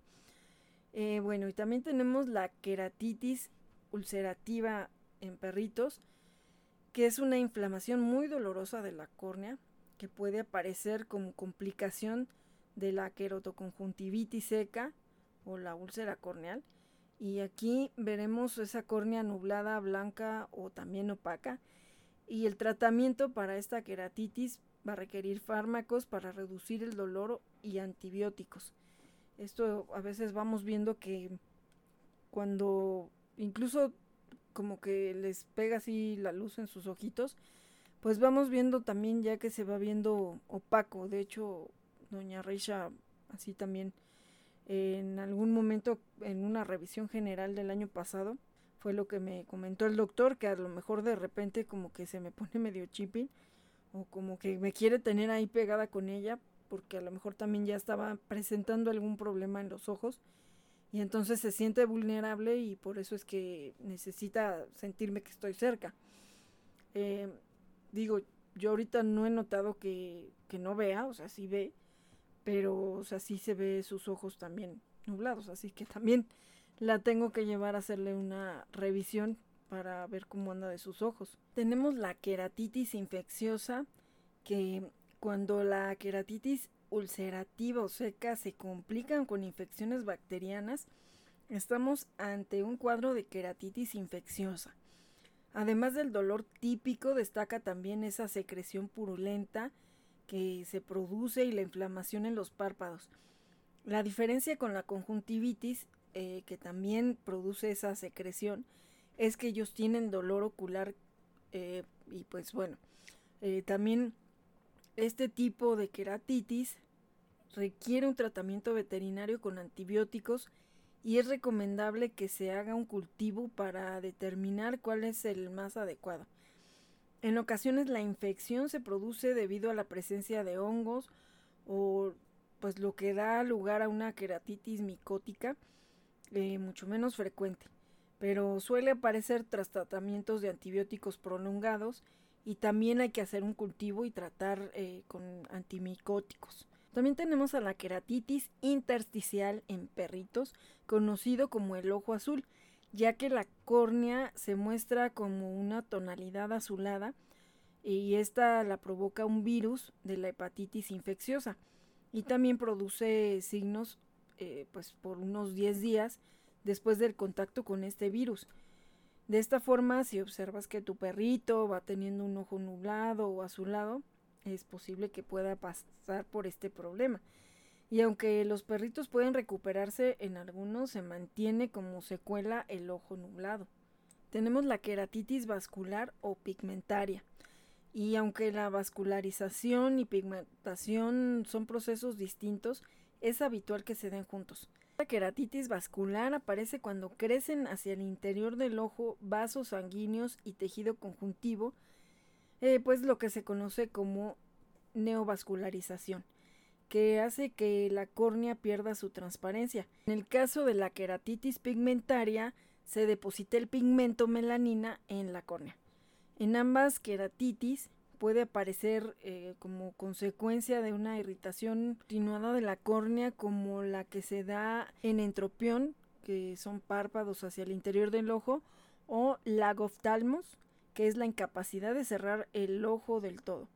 Eh, bueno, y también tenemos la queratitis ulcerativa en perritos, que es una inflamación muy dolorosa de la córnea, que puede aparecer como complicación de la querotoconjuntivitis seca o la úlcera corneal. Y aquí veremos esa córnea nublada, blanca o también opaca. Y el tratamiento para esta queratitis va a requerir fármacos para reducir el dolor y antibióticos. Esto a veces vamos viendo que cuando incluso como que les pega así la luz en sus ojitos, pues vamos viendo también ya que se va viendo opaco. De hecho, doña Reisha así también en algún momento en una revisión general del año pasado fue lo que me comentó el doctor que a lo mejor de repente como que se me pone medio chipping o como que me quiere tener ahí pegada con ella porque a lo mejor también ya estaba presentando algún problema en los ojos y entonces se siente vulnerable y por eso es que necesita sentirme que estoy cerca. Eh, digo, yo ahorita no he notado que, que, no vea, o sea, sí ve, pero o sea, sí se ve sus ojos también nublados, así que también la tengo que llevar a hacerle una revisión para ver cómo anda de sus ojos. Tenemos la queratitis infecciosa, que cuando la queratitis ulcerativa o seca se complican con infecciones bacterianas, estamos ante un cuadro de queratitis infecciosa. Además del dolor típico, destaca también esa secreción purulenta que se produce y la inflamación en los párpados. La diferencia con la conjuntivitis, eh, que también produce esa secreción, es que ellos tienen dolor ocular eh, y pues bueno, eh, también este tipo de queratitis requiere un tratamiento veterinario con antibióticos y es recomendable que se haga un cultivo para determinar cuál es el más adecuado. En ocasiones la infección se produce debido a la presencia de hongos o pues lo que da lugar a una queratitis micótica eh, mucho menos frecuente, pero suele aparecer tras tratamientos de antibióticos prolongados y también hay que hacer un cultivo y tratar eh, con antimicóticos. También tenemos a la queratitis intersticial en perritos, conocido como el ojo azul, ya que la córnea se muestra como una tonalidad azulada y esta la provoca un virus de la hepatitis infecciosa y también produce signos eh, pues por unos 10 días después del contacto con este virus. De esta forma, si observas que tu perrito va teniendo un ojo nublado o azulado, es posible que pueda pasar por este problema. Y aunque los perritos pueden recuperarse, en algunos se mantiene como secuela el ojo nublado. Tenemos la queratitis vascular o pigmentaria. Y aunque la vascularización y pigmentación son procesos distintos, es habitual que se den juntos. La queratitis vascular aparece cuando crecen hacia el interior del ojo vasos sanguíneos y tejido conjuntivo, eh, pues lo que se conoce como neovascularización, que hace que la córnea pierda su transparencia. En el caso de la queratitis pigmentaria, se deposita el pigmento melanina en la córnea. En ambas queratitis puede aparecer eh, como consecuencia de una irritación continuada de la córnea como la que se da en entropión, que son párpados hacia el interior del ojo, o lagoftalmos, que es la incapacidad de cerrar el ojo del todo.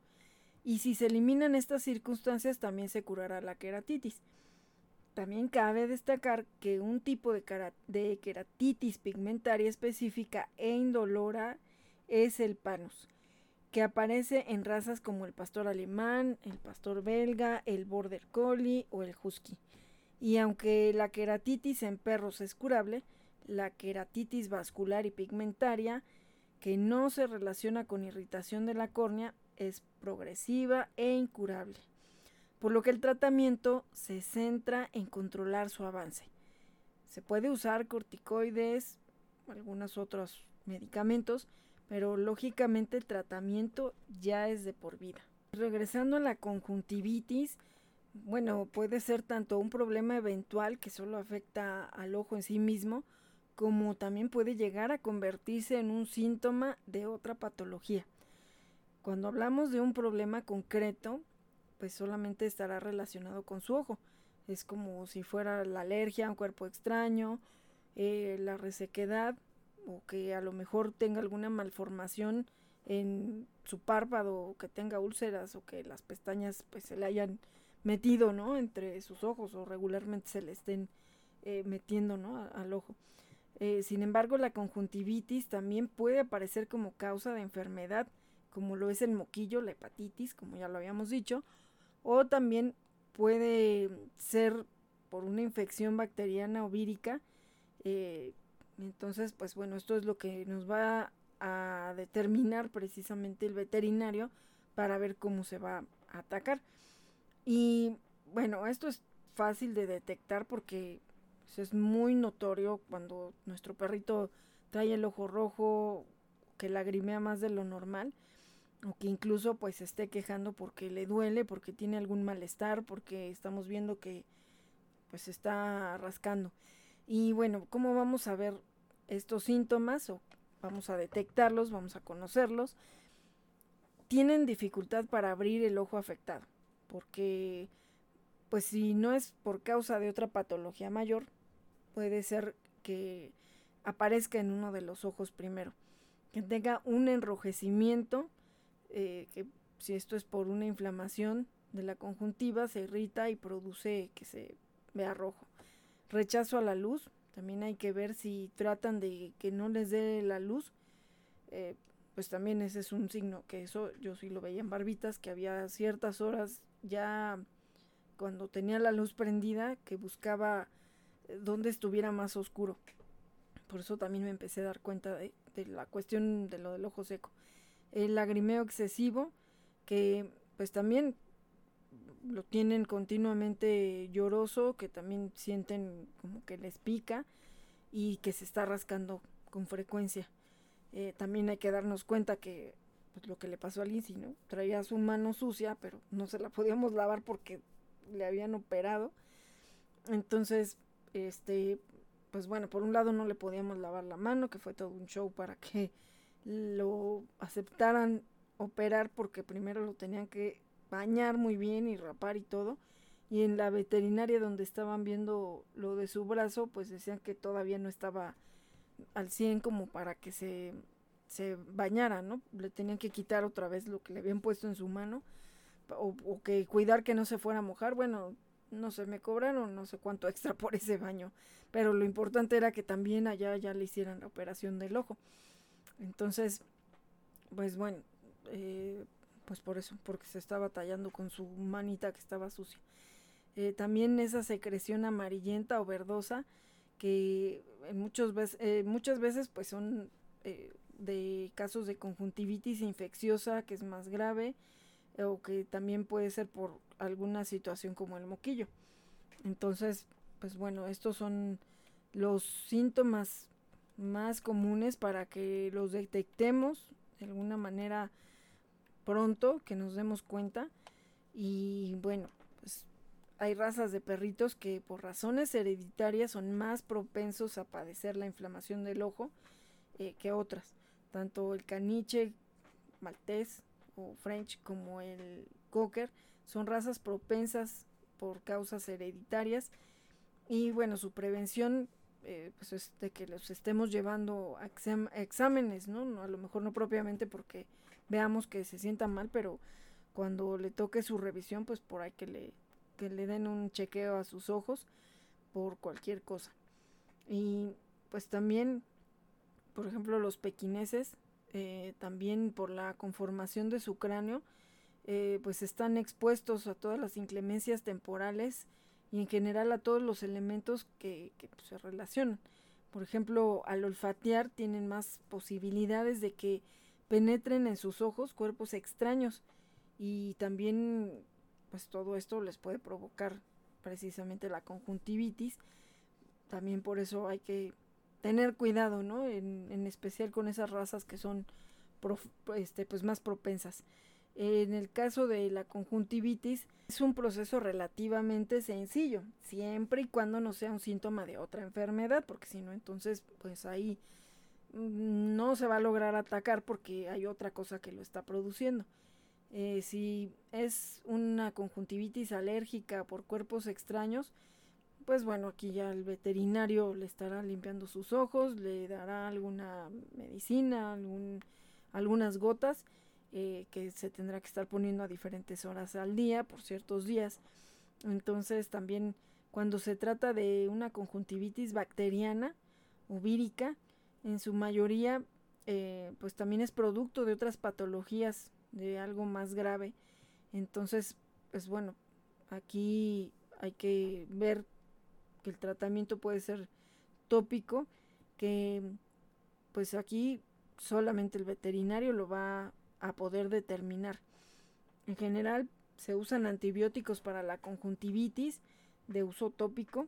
Y si se eliminan estas circunstancias también se curará la queratitis. También cabe destacar que un tipo de, queratitis pigmentaria específica e indolora es el panus que aparece en razas como el pastor alemán, el pastor belga, el border collie o el husky. Y aunque la queratitis en perros es curable, la queratitis vascular y pigmentaria, que no se relaciona con irritación de la córnea, es progresiva e incurable, por lo que el tratamiento se centra en controlar su avance. Se puede usar corticoides, algunos otros medicamentos, pero lógicamente el tratamiento ya es de por vida. Regresando a la conjuntivitis, bueno, puede ser tanto un problema eventual que solo afecta al ojo en sí mismo, como también puede llegar a convertirse en un síntoma de otra patología. Cuando hablamos de un problema concreto, pues solamente estará relacionado con su ojo. Es como si fuera la alergia, un cuerpo extraño, eh, la resequedad o que a lo mejor tenga alguna malformación en su párpado o que tenga úlceras o que las pestañas pues se le hayan metido no entre sus ojos o regularmente se le estén eh, metiendo no al ojo. Eh, sin embargo la conjuntivitis también puede aparecer como causa de enfermedad como lo es el moquillo la hepatitis como ya lo habíamos dicho o también puede ser por una infección bacteriana o vírica eh, entonces pues bueno esto es lo que nos va a determinar precisamente el veterinario para ver cómo se va a atacar. Y bueno, esto es fácil de detectar porque pues, es muy notorio cuando nuestro perrito trae el ojo rojo, que lagrimea más de lo normal, o que incluso pues esté quejando porque le duele, porque tiene algún malestar, porque estamos viendo que pues está rascando. Y bueno, ¿cómo vamos a ver estos síntomas o vamos a detectarlos, vamos a conocerlos, tienen dificultad para abrir el ojo afectado, porque pues si no es por causa de otra patología mayor, puede ser que aparezca en uno de los ojos primero, que tenga un enrojecimiento, eh, que si esto es por una inflamación de la conjuntiva, se irrita y produce que se vea rojo. Rechazo a la luz, también hay que ver si tratan de que no les dé la luz. Eh, pues también ese es un signo que eso yo sí lo veía en barbitas, que había ciertas horas ya cuando tenía la luz prendida que buscaba eh, donde estuviera más oscuro. Por eso también me empecé a dar cuenta de, de la cuestión de lo del ojo seco. El lagrimeo excesivo, que pues también lo tienen continuamente lloroso, que también sienten como que les pica y que se está rascando con frecuencia. Eh, también hay que darnos cuenta que pues, lo que le pasó a Lindsay, ¿no? Traía su mano sucia, pero no se la podíamos lavar porque le habían operado. Entonces, este, pues bueno, por un lado no le podíamos lavar la mano, que fue todo un show para que lo aceptaran operar porque primero lo tenían que bañar muy bien y rapar y todo. Y en la veterinaria donde estaban viendo lo de su brazo, pues decían que todavía no estaba al 100 como para que se, se bañara, ¿no? Le tenían que quitar otra vez lo que le habían puesto en su mano o, o que cuidar que no se fuera a mojar. Bueno, no sé, me cobraron no sé cuánto extra por ese baño, pero lo importante era que también allá ya le hicieran la operación del ojo. Entonces, pues bueno, eh, pues por eso, porque se estaba tallando con su manita que estaba sucia. Eh, también esa secreción amarillenta o verdosa que en muchos eh, muchas veces pues son eh, de casos de conjuntivitis infecciosa que es más grave o que también puede ser por alguna situación como el moquillo. Entonces, pues bueno, estos son los síntomas más comunes para que los detectemos de alguna manera pronto, que nos demos cuenta. Y bueno, pues hay razas de perritos que por razones hereditarias son más propensos a padecer la inflamación del ojo eh, que otras. Tanto el caniche, maltés o french como el cocker son razas propensas por causas hereditarias y bueno, su prevención eh, pues es de que los estemos llevando a exámenes, ¿no? A lo mejor no propiamente porque veamos que se sienta mal, pero cuando le toque su revisión, pues por ahí que le, que le den un chequeo a sus ojos por cualquier cosa. Y pues también, por ejemplo, los pequineses, eh, también por la conformación de su cráneo, eh, pues están expuestos a todas las inclemencias temporales y en general a todos los elementos que, pues, se relacionan. Por ejemplo, al olfatear tienen más posibilidades de que penetren en sus ojos cuerpos extraños y también pues todo esto les puede provocar precisamente la conjuntivitis. También por eso hay que tener cuidado, ¿no? En, especial con esas razas que son este, pues más propensas. En el caso de la conjuntivitis es un proceso relativamente sencillo, siempre y cuando no sea un síntoma de otra enfermedad, porque si no entonces pues ahí mm, no se va a lograr atacar porque hay otra cosa que lo está produciendo. Eh, si es una conjuntivitis alérgica por cuerpos extraños, pues bueno, aquí ya el veterinario le estará limpiando sus ojos, le dará alguna medicina, algún, algunas gotas eh, que se tendrá que estar poniendo a diferentes horas al día por ciertos días. Entonces también cuando se trata de una conjuntivitis bacteriana o vírica, en su mayoría eh, pues también es producto de otras patologías, de algo más grave. Entonces, pues bueno, aquí hay que ver que el tratamiento puede ser tópico, que pues aquí solamente el veterinario lo va a poder determinar. En general se usan antibióticos para la conjuntivitis de uso tópico,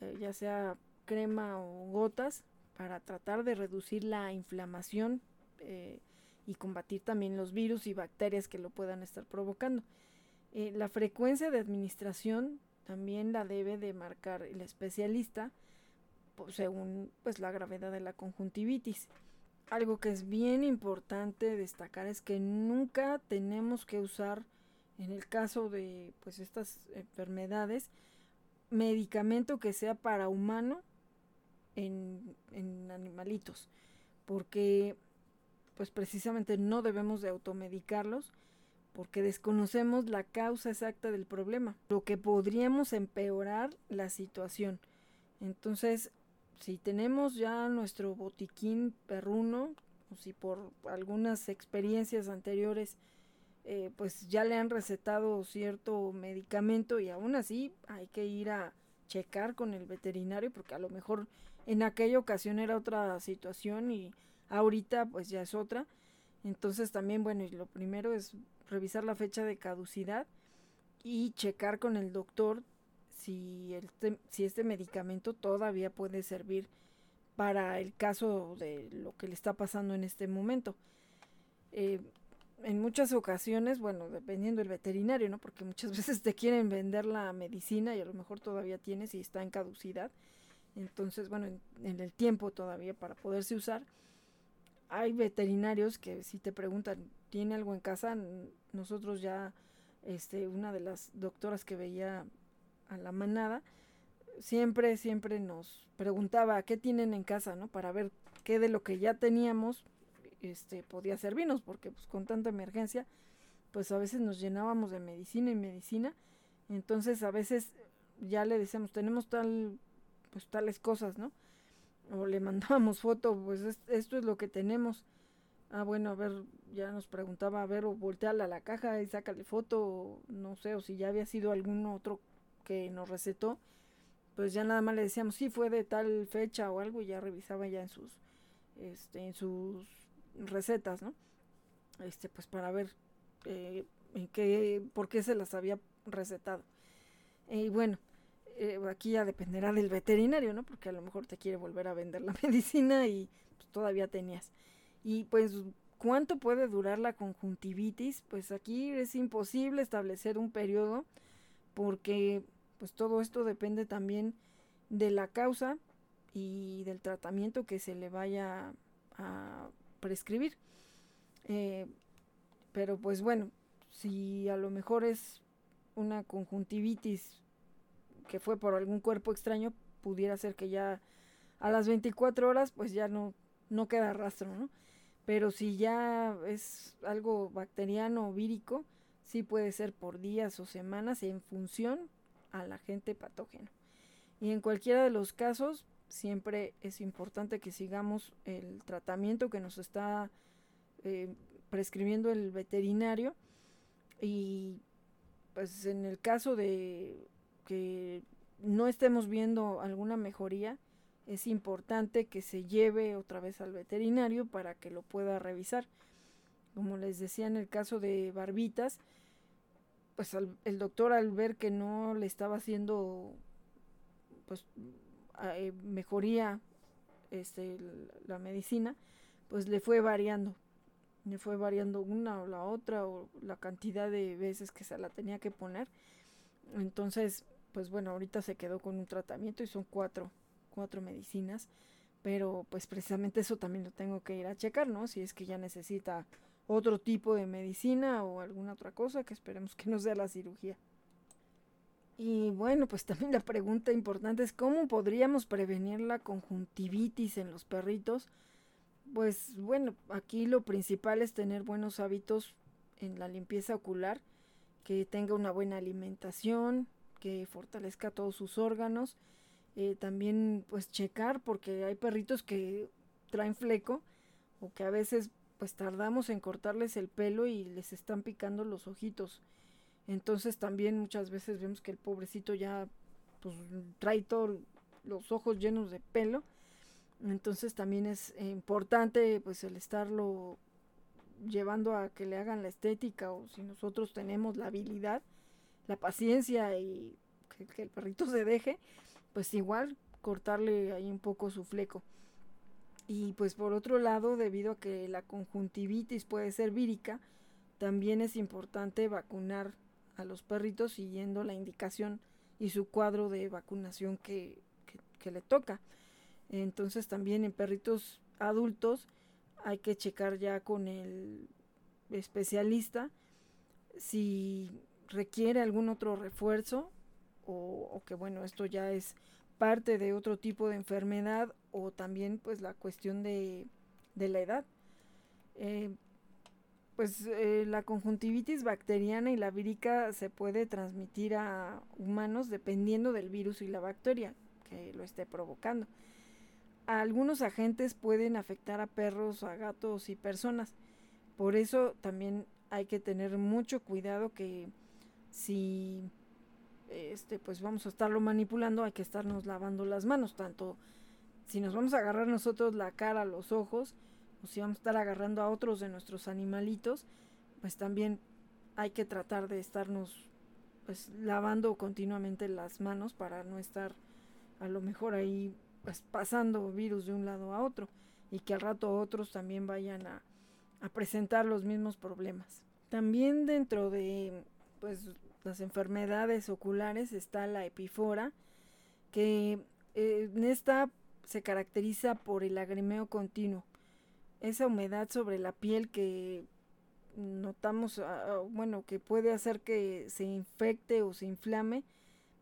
eh, ya sea crema o gotas, para tratar de reducir la inflamación eh, y combatir también los virus y bacterias que lo puedan estar provocando. Eh, la frecuencia de administración también la debe de marcar el especialista según pues la gravedad de la conjuntivitis. Algo que es bien importante destacar es que nunca tenemos que usar en el caso de pues estas enfermedades medicamento que sea para humano en, en animalitos porque pues precisamente no debemos de automedicarlos porque desconocemos la causa exacta del problema, lo que podríamos empeorar la situación. Entonces, si tenemos ya nuestro botiquín perruno, o si por algunas experiencias anteriores, eh, pues ya le han recetado cierto medicamento y aún así hay que ir a checar con el veterinario porque a lo mejor en aquella ocasión era otra situación y ahorita pues ya es otra. Entonces también, bueno, y lo primero es revisar la fecha de caducidad y checar con el doctor si, el si este medicamento todavía puede servir para el caso de lo que le está pasando en este momento. Eh, en muchas ocasiones, bueno, dependiendo del veterinario, ¿no? Porque muchas veces te quieren vender la medicina y a lo mejor todavía tienes y está en caducidad. Entonces, bueno, en el tiempo todavía para poderse usar hay veterinarios que si te preguntan, ¿tiene algo en casa? Nosotros ya, este, una de las doctoras que veía a la manada, siempre, siempre nos preguntaba qué tienen en casa, ¿no? Para ver qué de lo que ya teníamos, este, podía servirnos, porque pues con tanta emergencia, pues a veces nos llenábamos de medicina y medicina, entonces a veces ya le decíamos, tenemos tal, pues tales cosas, ¿no? o le mandábamos foto, pues esto es lo que tenemos. Ah, bueno, a ver, ya nos preguntaba, a ver, o volteala a la caja y sácale foto, no sé, o si ya había sido algún otro que nos recetó, pues ya nada más le decíamos, sí, fue de tal fecha o algo, ya revisaba ya en sus, este, en sus recetas, ¿no? Este, pues para ver eh, en qué, por qué se las había recetado. Y bueno, eh, aquí ya dependerá del veterinario, ¿no? Porque a lo mejor te quiere volver a vender la medicina y pues, todavía tenías. Y pues, ¿cuánto puede durar la conjuntivitis? Pues aquí es imposible establecer un periodo porque pues todo esto depende también de la causa y del tratamiento que se le vaya a prescribir. Eh, pero pues bueno, si a lo mejor es una conjuntivitis que fue por algún cuerpo extraño, pudiera ser que ya a las 24 horas pues ya no, no queda rastro, ¿no? Pero si ya es algo bacteriano o vírico, sí puede ser por días o semanas en función al agente patógeno. Y en cualquiera de los casos, siempre es importante que sigamos el tratamiento que nos está eh, prescribiendo el veterinario. Y pues en el caso de que no estemos viendo alguna mejoría, es importante que se lleve otra vez al veterinario para que lo pueda revisar. Como les decía en el caso de Barbitas, pues el doctor al ver que no le estaba haciendo pues eh, mejoría este, la medicina, pues le fue variando. me fue variando una o la otra o la cantidad de veces que se la tenía que poner. Entonces, pues bueno, ahorita se quedó con un tratamiento y son cuatro, cuatro medicinas. Pero pues precisamente eso también lo tengo que ir a checar, ¿no? Si es que ya necesita otro tipo de medicina o alguna otra cosa, que esperemos que no sea la cirugía. Y bueno, pues también la pregunta importante es cómo podríamos prevenir la conjuntivitis en los perritos. Pues bueno, aquí lo principal es tener buenos hábitos en la limpieza ocular, que tenga una buena alimentación, que fortalezca todos sus órganos. Eh, también pues checar porque hay perritos que traen fleco o que a veces pues tardamos en cortarles el pelo y les están picando los ojitos. Entonces también muchas veces vemos que el pobrecito ya pues trae todos los ojos llenos de pelo. Entonces también es importante pues el estarlo llevando a que le hagan la estética o si nosotros tenemos la habilidad, la paciencia y que, el perrito se deje, pues igual cortarle ahí un poco su fleco. Y pues por otro lado, debido a que la conjuntivitis puede ser vírica, también es importante vacunar a los perritos siguiendo la indicación y su cuadro de vacunación que, que, le toca. Entonces también en perritos adultos hay que checar ya con el especialista si requiere algún otro refuerzo o, que bueno, esto ya es parte de otro tipo de enfermedad o también pues la cuestión de, de la edad. Eh, pues eh, la conjuntivitis bacteriana y la vírica se puede transmitir a humanos dependiendo del virus y la bacteria que lo esté provocando. Algunos agentes pueden afectar a perros, a gatos y personas. Por eso también hay que tener mucho cuidado que si este pues vamos a estarlo manipulando, hay que estarnos lavando las manos, tanto si nos vamos a agarrar nosotros la cara, los ojos, o si vamos a estar agarrando a otros de nuestros animalitos, pues también hay que tratar de estarnos pues lavando continuamente las manos para no estar a lo mejor ahí pues pasando virus de un lado a otro y que al rato otros también vayan a, a presentar los mismos problemas. También dentro de pues las enfermedades oculares está la epifora, que eh, en esta se caracteriza por el lagrimeo continuo esa humedad sobre la piel que notamos, ah, ah, bueno, que puede hacer que se infecte o se inflame,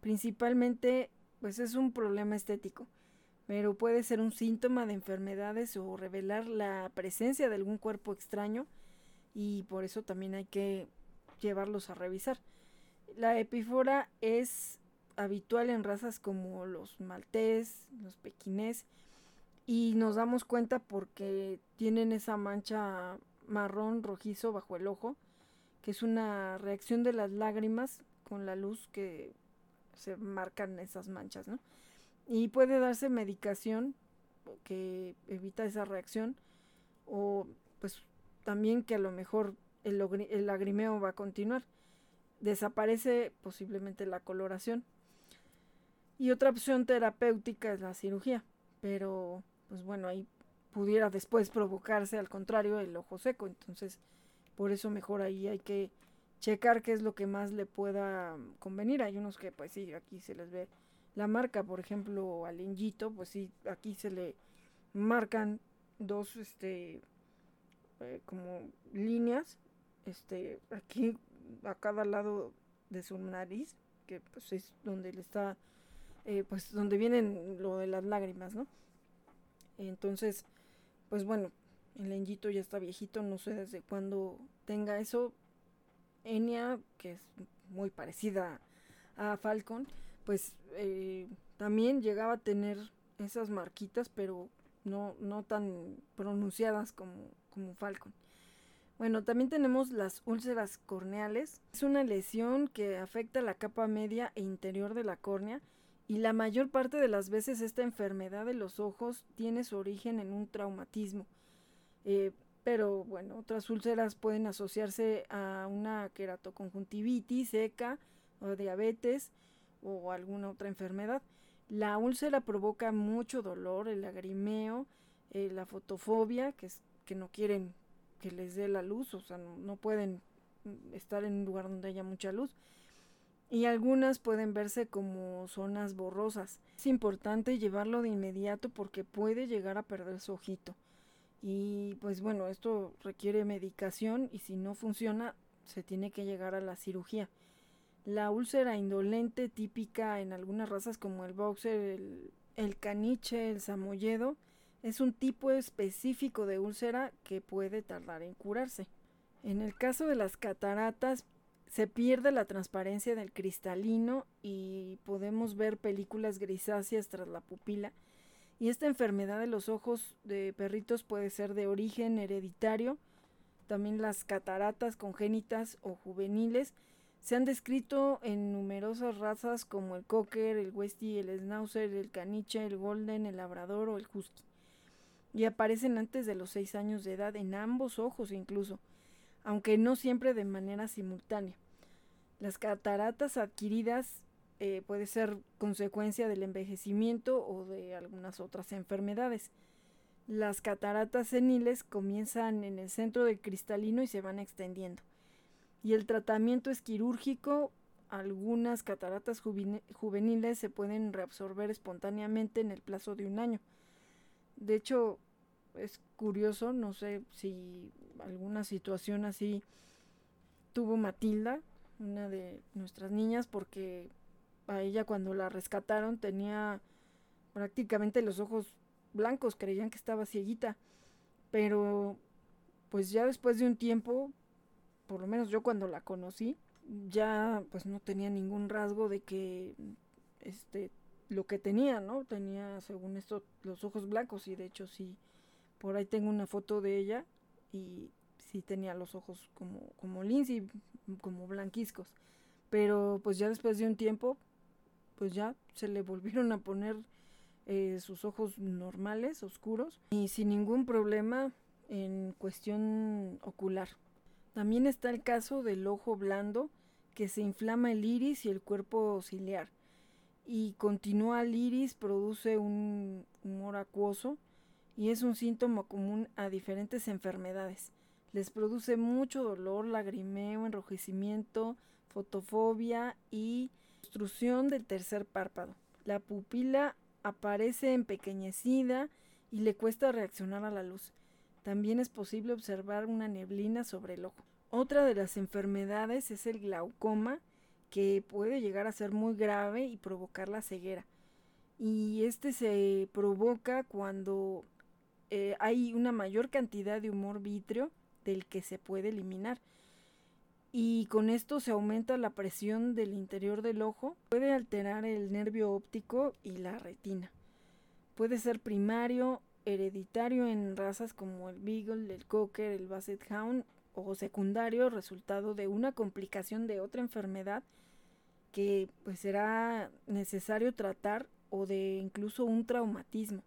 principalmente pues es un problema estético, pero puede ser un síntoma de enfermedades o revelar la presencia de algún cuerpo extraño y por eso también hay que llevarlos a revisar. La epífora es habitual en razas como los maltés, los pequinés, y nos damos cuenta porque tienen esa mancha marrón rojizo bajo el ojo, que es una reacción de las lágrimas con la luz que se marcan esas manchas, ¿no? Y puede darse medicación que evita esa reacción o pues también que a lo mejor el, el lagrimeo va a continuar. Desaparece posiblemente la coloración. Y otra opción terapéutica es la cirugía, pero pues bueno, ahí pudiera después provocarse al contrario el ojo seco. Entonces, por eso mejor ahí hay que checar qué es lo que más le pueda convenir. Hay unos que pues sí, aquí se les ve la marca, por ejemplo, al injito, pues sí, aquí se le marcan dos, este, eh, como líneas, este, aquí a cada lado de su nariz, que pues es donde le está, eh, pues donde vienen lo de las lágrimas, ¿no? Entonces, pues bueno, el Enjito ya está viejito, no sé desde cuándo tenga eso. Enya, que es muy parecida a Falcon, pues eh, también llegaba a tener esas marquitas, pero no, no tan pronunciadas como, como Falcon. Bueno, también tenemos las úlceras corneales. Es una lesión que afecta la capa media e interior de la córnea y la mayor parte de las veces esta enfermedad de los ojos tiene su origen en un traumatismo. Eh, pero bueno, otras úlceras pueden asociarse a una queratoconjuntivitis seca o diabetes o alguna otra enfermedad. La úlcera provoca mucho dolor, el lagrimeo, eh, la fotofobia, que es que no quieren que les dé la luz, o sea, no, pueden estar en un lugar donde haya mucha luz. Y algunas pueden verse como zonas borrosas. Es importante llevarlo de inmediato porque puede llegar a perder su ojito. Y pues bueno, esto requiere medicación y si no funciona, se tiene que llegar a la cirugía. La úlcera indolente típica en algunas razas como el boxer, el, el caniche, el samoyedo, es un tipo específico de úlcera que puede tardar en curarse. En el caso de las cataratas, se pierde la transparencia del cristalino y podemos ver películas grisáceas tras la pupila. Y esta enfermedad de los ojos de perritos puede ser de origen hereditario. También las cataratas congénitas o juveniles se han descrito en numerosas razas como el cocker, el westie, el schnauzer, el caniche, el golden, el labrador o el husky y aparecen antes de los 6 años de edad en ambos ojos incluso, aunque no siempre de manera simultánea. Las cataratas adquiridas eh, puede ser consecuencia del envejecimiento o de algunas otras enfermedades. Las cataratas seniles comienzan en el centro del cristalino y se van extendiendo. Y el tratamiento es quirúrgico. Algunas cataratas juveniles se pueden reabsorber espontáneamente en el plazo de un año. De hecho, es curioso, no sé si alguna situación así tuvo Matilda, una de nuestras niñas, porque a ella cuando la rescataron tenía prácticamente los ojos blancos, creían que estaba cieguita, pero pues ya después de un tiempo, por lo menos yo cuando la conocí, ya pues no tenía ningún rasgo de que este lo que tenía, ¿no? Tenía, según esto, los ojos blancos y de hecho sí, por ahí tengo una foto de ella y sí tenía los ojos como, como Lindsay, como blanquiscos. Pero pues ya después de un tiempo, pues ya se le volvieron a poner eh, sus ojos normales, oscuros, y sin ningún problema en cuestión ocular. También está el caso del ojo blando, que se inflama el iris y el cuerpo ciliar y continúa el iris, produce un humor acuoso y es un síntoma común a diferentes enfermedades. Les produce mucho dolor, lagrimeo, enrojecimiento, fotofobia y obstrucción del tercer párpado. La pupila aparece empequeñecida y le cuesta reaccionar a la luz. También es posible observar una neblina sobre el ojo. Otra de las enfermedades es el glaucoma, que puede llegar a ser muy grave y provocar la ceguera. Y este se provoca cuando eh, hay una mayor cantidad de humor vítreo del que se puede eliminar. Y con esto se aumenta la presión del interior del ojo, puede alterar el nervio óptico y la retina. Puede ser primario, hereditario en razas como el Beagle, el Cocker, el Basset Hound o secundario resultado de una complicación de otra enfermedad que pues será necesario tratar o de incluso un traumatismo.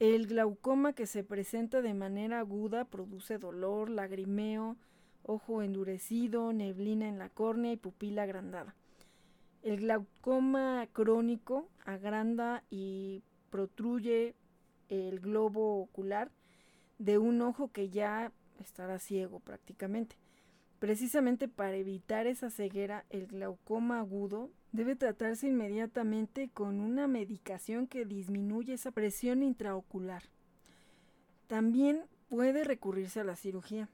El glaucoma que se presenta de manera aguda produce dolor, lagrimeo, ojo endurecido, neblina en la córnea y pupila agrandada. El glaucoma crónico agranda y protruye el globo ocular de un ojo que ya estará ciego prácticamente. Precisamente para evitar esa ceguera, el glaucoma agudo debe tratarse inmediatamente con una medicación que disminuye esa presión intraocular. También puede recurrirse a la cirugía.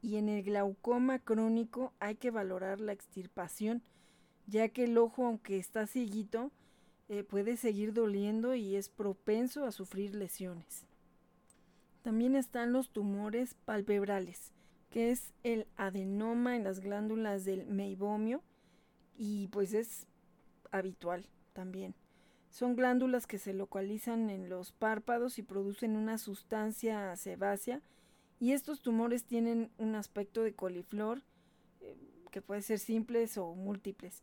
Y en el glaucoma crónico hay que valorar la extirpación, ya que el ojo, aunque está cieguito, eh, puede seguir doliendo y es propenso a sufrir lesiones. También están los tumores palpebrales que es el adenoma en las glándulas del meibomio y pues es habitual también. Son glándulas que se localizan en los párpados y producen una sustancia sebácea y estos tumores tienen un aspecto de coliflor eh, que puede ser simples o múltiples.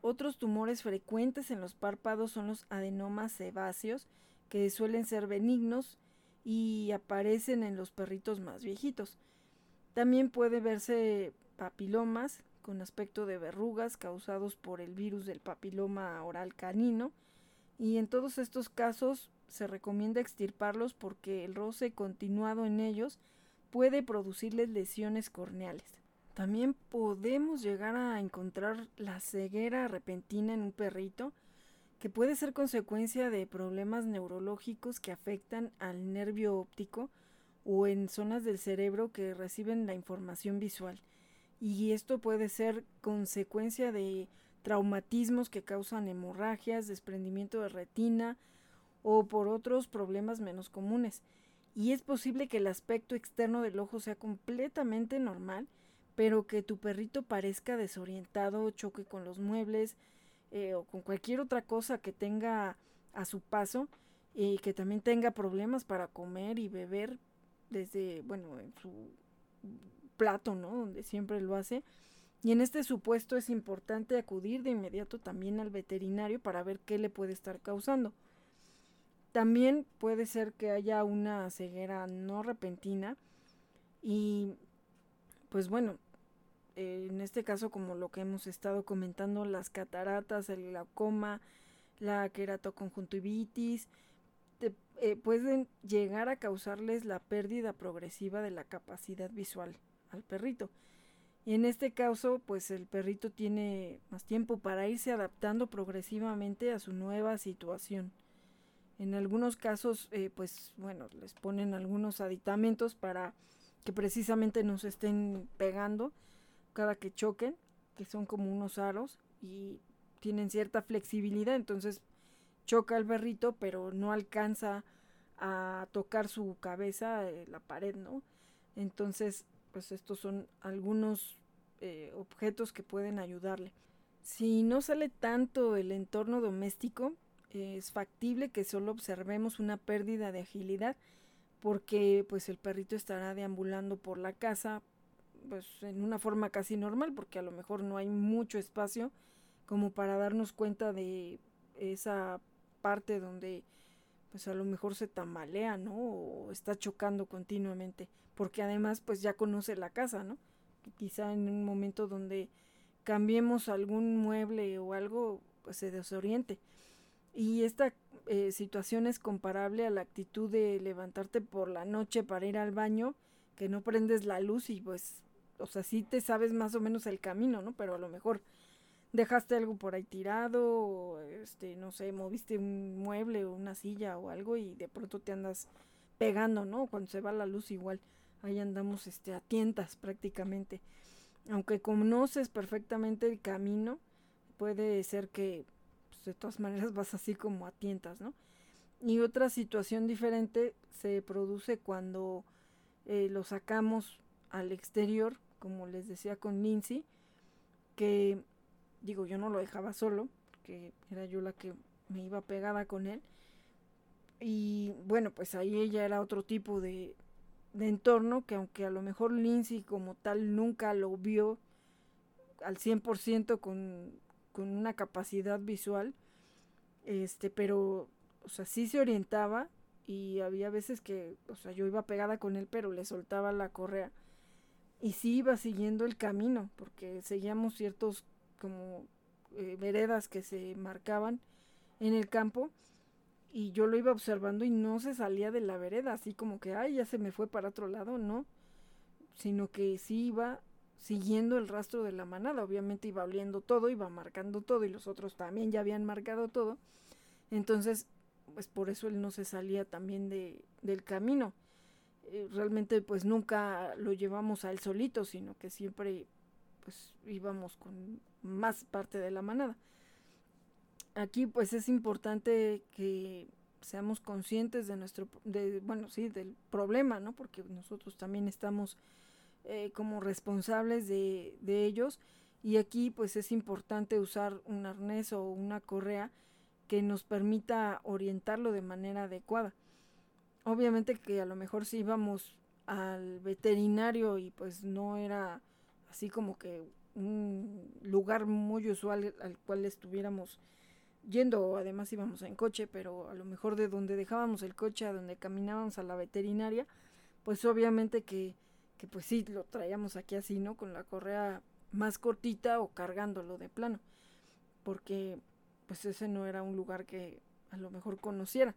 Otros tumores frecuentes en los párpados son los adenomas sebáceos que suelen ser benignos y aparecen en los perritos más viejitos. También puede verse papilomas con aspecto de verrugas causados por el virus del papiloma oral canino y en todos estos casos se recomienda extirparlos porque el roce continuado en ellos puede producirles lesiones corneales. También podemos llegar a encontrar la ceguera repentina en un perrito, que puede ser consecuencia de problemas neurológicos que afectan al nervio óptico o en zonas del cerebro que reciben la información visual. Y esto puede ser consecuencia de traumatismos que causan hemorragias, desprendimiento de retina o por otros problemas menos comunes. Y es posible que el aspecto externo del ojo sea completamente normal, pero que tu perrito parezca desorientado, choque con los muebles eh, o con cualquier otra cosa que tenga a su paso y que también tenga problemas para comer y beber desde, bueno, en su plato, ¿no? Donde siempre lo hace. Y en este supuesto es importante acudir de inmediato también al veterinario para ver qué le puede estar causando. También puede ser que haya una ceguera no repentina y pues bueno, en este caso como lo que hemos estado comentando, las cataratas, el glaucoma, la queratoconjuntivitis, eh, pueden llegar a causarles la pérdida progresiva de la capacidad visual al perrito. Y en este caso, pues el perrito tiene más tiempo para irse adaptando progresivamente a su nueva situación. En algunos casos, eh, pues bueno, les ponen algunos aditamentos para que precisamente no se estén pegando cada que choquen, que son como unos aros y tienen cierta flexibilidad, entonces choca el perrito, pero no alcanza a tocar su cabeza, eh, la pared, ¿no? Entonces, pues estos son algunos eh, objetos que pueden ayudarle. Si no sale tanto el entorno doméstico, es factible que solo observemos una pérdida de agilidad porque pues el perrito estará deambulando por la casa pues en una forma casi normal porque a lo mejor no hay mucho espacio como para darnos cuenta de esa parte donde pues a lo mejor se tambalea, ¿no? O está chocando continuamente, porque además pues ya conoce la casa, ¿no? Quizá en un momento donde cambiemos algún mueble o algo, pues se desoriente. Y esta eh, situación es comparable a la actitud de levantarte por la noche para ir al baño, que no prendes la luz y pues, o sea, sí te sabes más o menos el camino, ¿no? Pero a lo mejor dejaste algo por ahí tirado, o este, no sé, moviste un mueble o una silla o algo y de pronto te andas pegando, ¿no? Cuando se va la luz igual, ahí andamos este, a tientas prácticamente. Aunque conoces perfectamente el camino, puede ser que pues, de todas maneras vas así como a tientas, ¿no? Y otra situación diferente se produce cuando eh, lo sacamos al exterior, como les decía con Lindsay, que digo, yo no lo dejaba solo, porque era yo la que me iba pegada con él. Y bueno, pues ahí ella era otro tipo de, de entorno que aunque a lo mejor Lindsay como tal nunca lo vio al 100% con, con una capacidad visual, este, pero, o sea, sí se orientaba y había veces que, o sea, yo iba pegada con él, pero le soltaba la correa y sí iba siguiendo el camino, porque seguíamos ciertos como eh, veredas que se marcaban en el campo y yo lo iba observando y no se salía de la vereda, así como que, ay, ya se me fue para otro lado, no, sino que sí iba siguiendo el rastro de la manada, obviamente iba oliendo todo, iba marcando todo y los otros también ya habían marcado todo, entonces, pues por eso él no se salía también de, del camino. Eh, realmente pues nunca lo llevamos a él solito, sino que siempre pues íbamos con más parte de la manada. Aquí pues es importante que seamos conscientes de nuestro, de, bueno, sí, del problema, ¿no? Porque nosotros también estamos eh, como responsables de, de ellos y aquí pues es importante usar un arnés o una correa que nos permita orientarlo de manera adecuada. Obviamente que a lo mejor si íbamos al veterinario y pues no era así como que un lugar muy usual al cual estuviéramos yendo, además íbamos en coche, pero a lo mejor de donde dejábamos el coche a donde caminábamos a la veterinaria, pues obviamente que, que pues sí, lo traíamos aquí así, ¿no? Con la correa más cortita o cargándolo de plano, porque pues ese no era un lugar que a lo mejor conociera.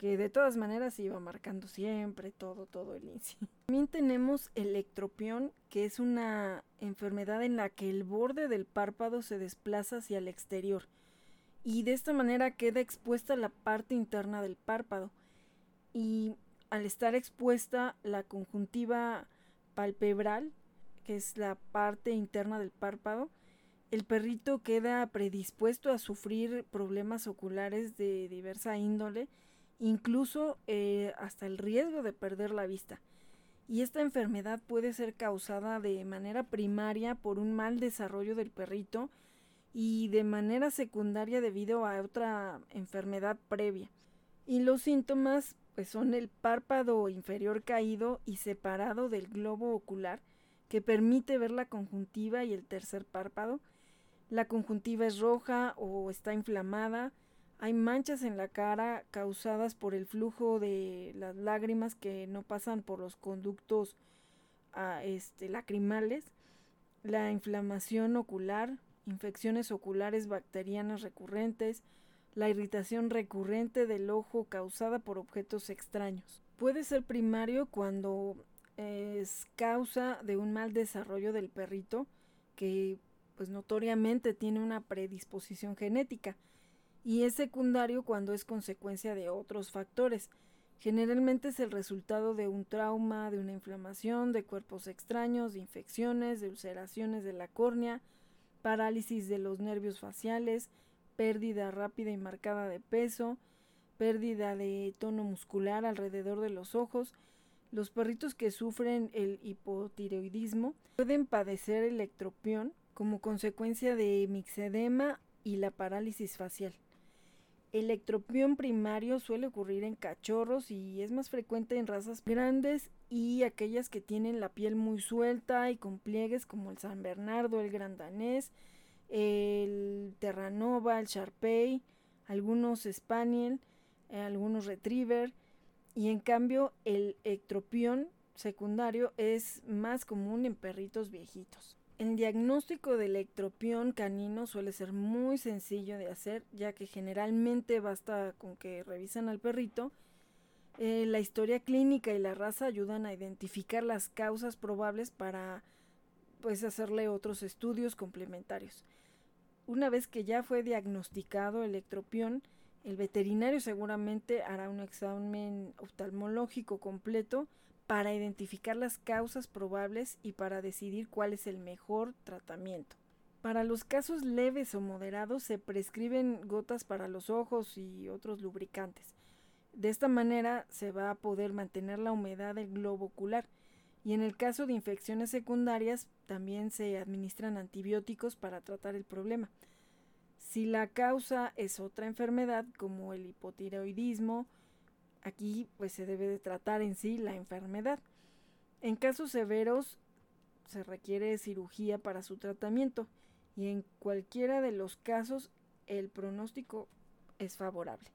Que de todas maneras iba marcando siempre todo, todo el inicio. También tenemos electropión, que es una enfermedad en la que el borde del párpado se desplaza hacia el exterior y de esta manera queda expuesta la parte interna del párpado y al estar expuesta la conjuntiva palpebral, que es la parte interna del párpado, el perrito queda predispuesto a sufrir problemas oculares de diversa índole, incluso eh, hasta el riesgo de perder la vista. Y esta enfermedad puede ser causada de manera primaria por un mal desarrollo del perrito y de manera secundaria debido a otra enfermedad previa. Y los síntomas pues son el párpado inferior caído y separado del globo ocular que permite ver la conjuntiva y el tercer párpado. La conjuntiva es roja o está inflamada. Hay manchas en la cara causadas por el flujo de las lágrimas que no pasan por los conductos ah, este, lacrimales. La inflamación ocular, infecciones oculares bacterianas recurrentes, la irritación recurrente del ojo causada por objetos extraños. Puede ser primario cuando es causa de un mal desarrollo del perrito que pues notoriamente tiene una predisposición genética y es secundario cuando es consecuencia de otros factores. Generalmente es el resultado de un trauma, de una inflamación, de cuerpos extraños, de infecciones, de ulceraciones de la córnea, parálisis de los nervios faciales, pérdida rápida y marcada de peso, pérdida de tono muscular alrededor de los ojos. Los perritos que sufren el hipotiroidismo pueden padecer electropión como consecuencia de mixedema y la parálisis facial. Electropión primario suele ocurrir en cachorros y es más frecuente en razas grandes y aquellas que tienen la piel muy suelta y con pliegues como el San Bernardo, el Gran Danés, el Terranova, el Sharpei, algunos Spaniel, eh, algunos Retriever y en cambio el ectropión secundario es más común en perritos viejitos. El diagnóstico del ectropión canino suele ser muy sencillo de hacer, ya que generalmente basta con que revisan al perrito. Eh, la historia clínica y la raza ayudan a identificar las causas probables para pues hacerle otros estudios complementarios. Una vez que ya fue diagnosticado el ectropión, el veterinario seguramente hará un examen oftalmológico completo para identificar las causas probables y para decidir cuál es el mejor tratamiento. Para los casos leves o moderados se prescriben gotas para los ojos y otros lubricantes. De esta manera se va a poder mantener la humedad del globo ocular y en el caso de infecciones secundarias también se administran antibióticos para tratar el problema. Si la causa es otra enfermedad como el hipotiroidismo, Aquí pues se debe de tratar en sí la enfermedad. En casos severos se requiere cirugía para su tratamiento y en cualquiera de los casos el pronóstico es favorable.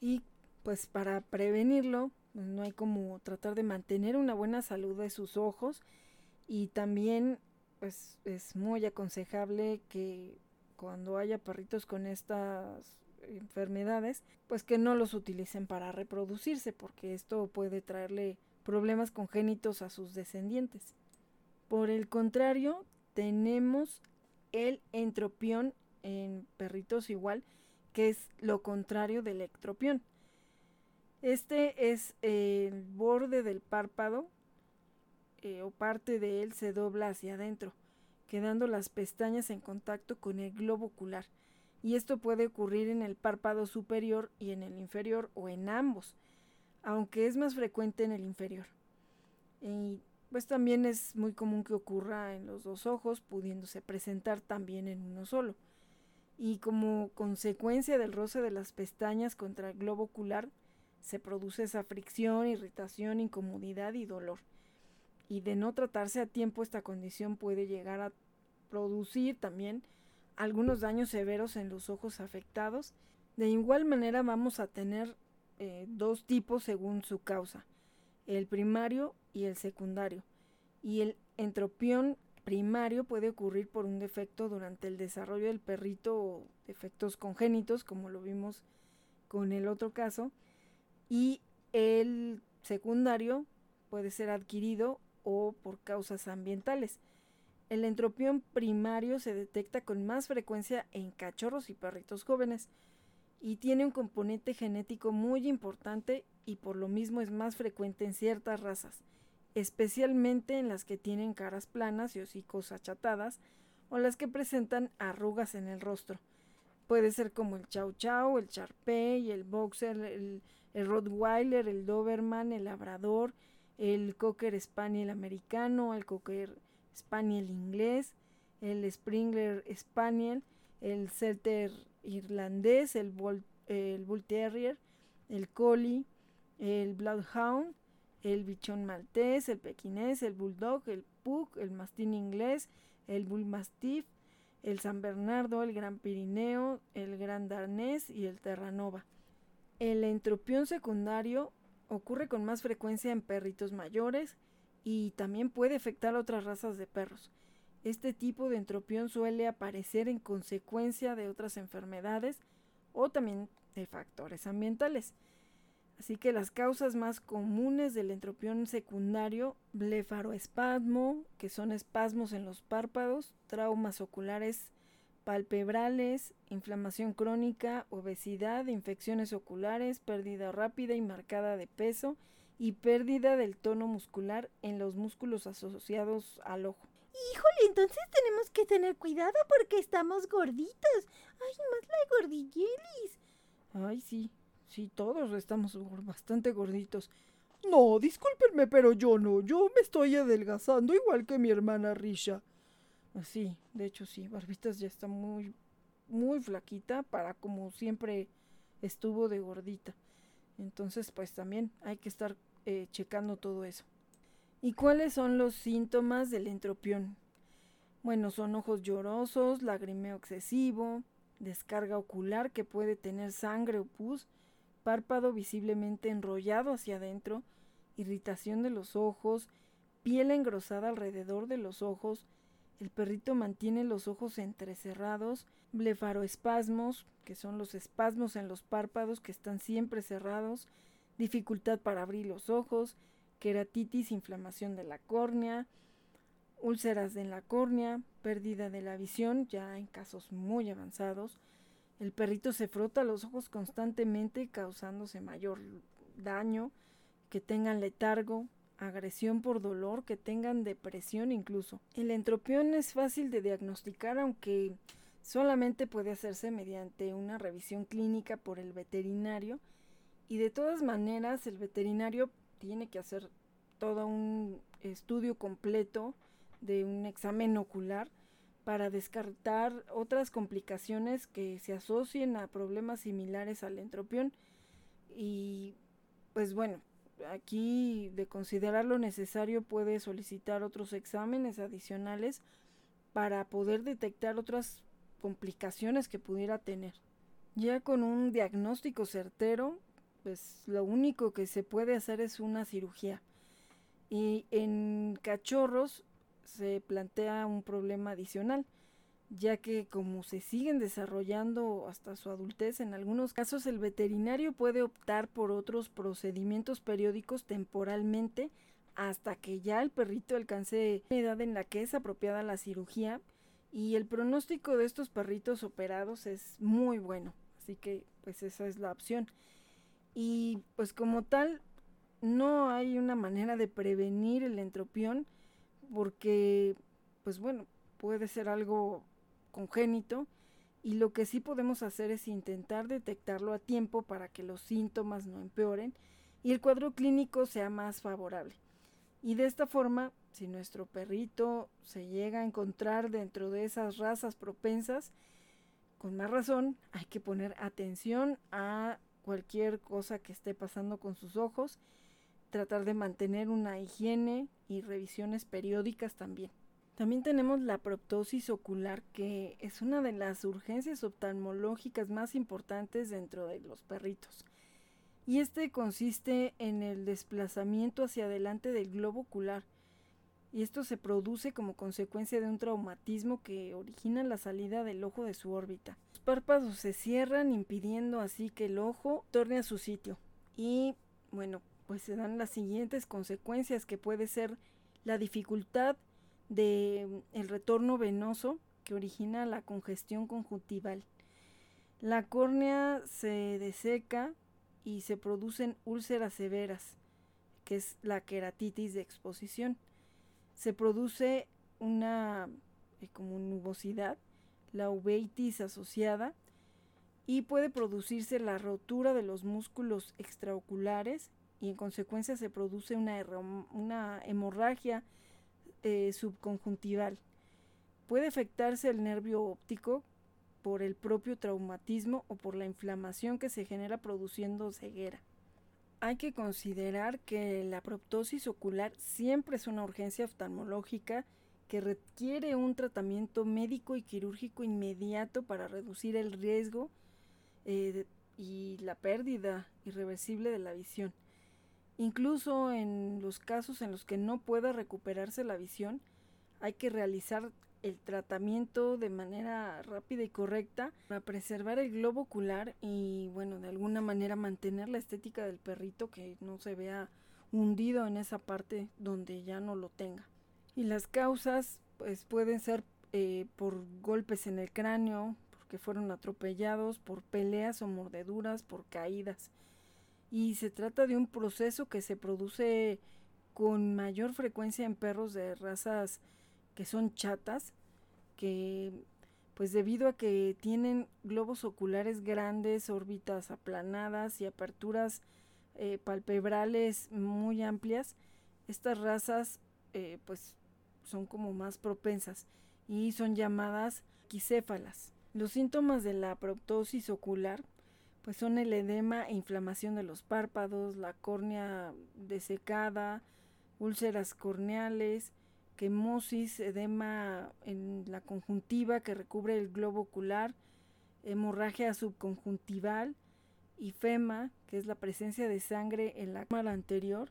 Y pues para prevenirlo pues, no hay como tratar de mantener una buena salud de sus ojos y también pues es muy aconsejable que cuando haya perritos con estas enfermedades, pues que no los utilicen para reproducirse, porque esto puede traerle problemas congénitos a sus descendientes. Por el contrario, tenemos el entropión en perritos igual, que es lo contrario del ectropión. Este es el borde del párpado eh, o parte de él se dobla hacia adentro, quedando las pestañas en contacto con el globo ocular y esto puede ocurrir en el párpado superior y en el inferior o en ambos, aunque es más frecuente en el inferior. Y pues también es muy común que ocurra en los dos ojos, pudiéndose presentar también en uno solo. Y como consecuencia del roce de las pestañas contra el globo ocular, se produce esa fricción, irritación, incomodidad y dolor. Y de no tratarse a tiempo, esta condición puede llegar a producir también algunos daños severos en los ojos afectados. De igual manera vamos a tener eh, dos tipos según su causa, el primario y el secundario. Y el entropión primario puede ocurrir por un defecto durante el desarrollo del perrito o defectos congénitos, como lo vimos con el otro caso. y el secundario puede ser adquirido o por causas ambientales. El entropión primario se detecta con más frecuencia en cachorros y perritos jóvenes y tiene un componente genético muy importante y por lo mismo es más frecuente en ciertas razas, especialmente en las que tienen caras planas y hocicos achatadas o las que presentan arrugas en el rostro. Puede ser como el Chow Chow, el Charpey, el Boxer, el, el Rottweiler, el Doberman, el Labrador, el Cocker Spaniel americano, el Cocker Spaniel inglés, el Springer Spaniel, el Setter irlandés, el Bull, el Bull Terrier, el Collie, el Bloodhound, el Bichón maltés, el pequinés, el Bulldog, el Pug, el Mastín inglés, el Bull Mastiff, el San Bernardo, el Gran Pirineo, el Gran Darnés y el Terranova. El entropión secundario ocurre con más frecuencia en perritos mayores y también puede afectar a otras razas de perros. Este tipo de entropión suele aparecer en consecuencia de otras enfermedades o también de factores ambientales. Así que las causas más comunes del entropión secundario, blefaroespasmo, que son espasmos en los párpados, traumas oculares palpebrales, inflamación crónica, obesidad, infecciones oculares, pérdida rápida y marcada de peso y pérdida del tono muscular en los músculos asociados al ojo. Híjole, entonces tenemos que tener cuidado porque estamos gorditos. Ay, más la gordillelis. Ay, sí, sí, todos estamos bastante gorditos. No, discúlpenme, pero yo no. Yo me estoy adelgazando igual que mi hermana Risha. Sí, de hecho sí, Barbitas ya está muy, muy flaquita para como siempre estuvo de gordita. Entonces, pues también hay que estar eh, checando todo eso. ¿Y cuáles son los síntomas del entropión? Bueno, son ojos llorosos, lagrimeo excesivo, descarga ocular que puede tener sangre o pus, párpado visiblemente enrollado hacia adentro, irritación de los ojos, piel engrosada alrededor de los ojos, el perrito mantiene los ojos entrecerrados, blefaroespasmos, que son los espasmos en los párpados que están siempre cerrados, dificultad para abrir los ojos, queratitis, inflamación de la córnea, úlceras en la córnea, pérdida de la visión, ya en casos muy avanzados. El perrito se frota los ojos constantemente causándose mayor daño, que tengan letargo, agresión por dolor, que tengan depresión incluso. El entropión es fácil de diagnosticar aunque solamente puede hacerse mediante una revisión clínica por el veterinario y de todas maneras el veterinario tiene que hacer todo un estudio completo de un examen ocular para descartar otras complicaciones que se asocien a problemas similares al entropión y pues bueno, aquí de considerar lo necesario puede solicitar otros exámenes adicionales para poder detectar otras complicaciones que pudiera tener. Ya con un diagnóstico certero, pues lo único que se puede hacer es una cirugía. Y en cachorros se plantea un problema adicional, ya que como se siguen desarrollando hasta su adultez, en algunos casos el veterinario puede optar por otros procedimientos periódicos temporalmente hasta que ya el perrito alcance la edad en la que es apropiada la cirugía y el pronóstico de estos perritos operados es muy bueno, así que pues esa es la opción. Y pues como tal, no hay una manera de prevenir el entropión porque pues bueno, puede ser algo congénito y lo que sí podemos hacer es intentar detectarlo a tiempo para que los síntomas no empeoren y el cuadro clínico sea más favorable. Y de esta forma, si nuestro perrito se llega a encontrar dentro de esas razas propensas, con más razón hay que poner atención a cualquier cosa que esté pasando con sus ojos, tratar de mantener una higiene y revisiones periódicas también. También tenemos la proptosis ocular, que es una de las urgencias oftalmológicas más importantes dentro de los perritos. Y este consiste en el desplazamiento hacia adelante del globo ocular. Y esto se produce como consecuencia de un traumatismo que origina la salida del ojo de su órbita. Los párpados se cierran impidiendo así que el ojo torne a su sitio. Y bueno, pues se dan las siguientes consecuencias que puede ser la dificultad de mm, el retorno venoso que origina la congestión conjuntival. La córnea se deseca y se producen úlceras severas, que es la queratitis de exposición. Se produce una eh, como nubosidad, la uveitis asociada, y puede producirse la rotura de los músculos extraoculares y en consecuencia se produce una, una hemorragia eh, subconjuntival. Puede afectarse el nervio óptico por el propio traumatismo o por la inflamación que se genera produciendo ceguera. Hay que considerar que la proptosis ocular siempre es una urgencia oftalmológica que requiere un tratamiento médico y quirúrgico inmediato para reducir el riesgo eh, y la pérdida irreversible de la visión. Incluso en los casos en los que no pueda recuperarse la visión, hay que realizar el tratamiento de manera rápida y correcta para preservar el globo ocular y bueno, de alguna manera mantener la estética del perrito que no se vea hundido en esa parte donde ya no lo tenga. Y las causas pues pueden ser eh, por golpes en el cráneo, porque fueron atropellados, por peleas o mordeduras, por caídas. Y se trata de un proceso que se produce con mayor frecuencia en perros de razas que son chatas, que pues debido a que tienen globos oculares grandes, órbitas aplanadas y aperturas eh, palpebrales muy amplias, estas razas eh, pues son como más propensas y son llamadas quicéfalas. Los síntomas de la proptosis ocular pues son el edema e inflamación de los párpados, la córnea desecada, úlceras corneales, quemosis, edema en la conjuntiva que recubre el globo ocular, hemorragia subconjuntival y fema, que es la presencia de sangre en la cámara anterior,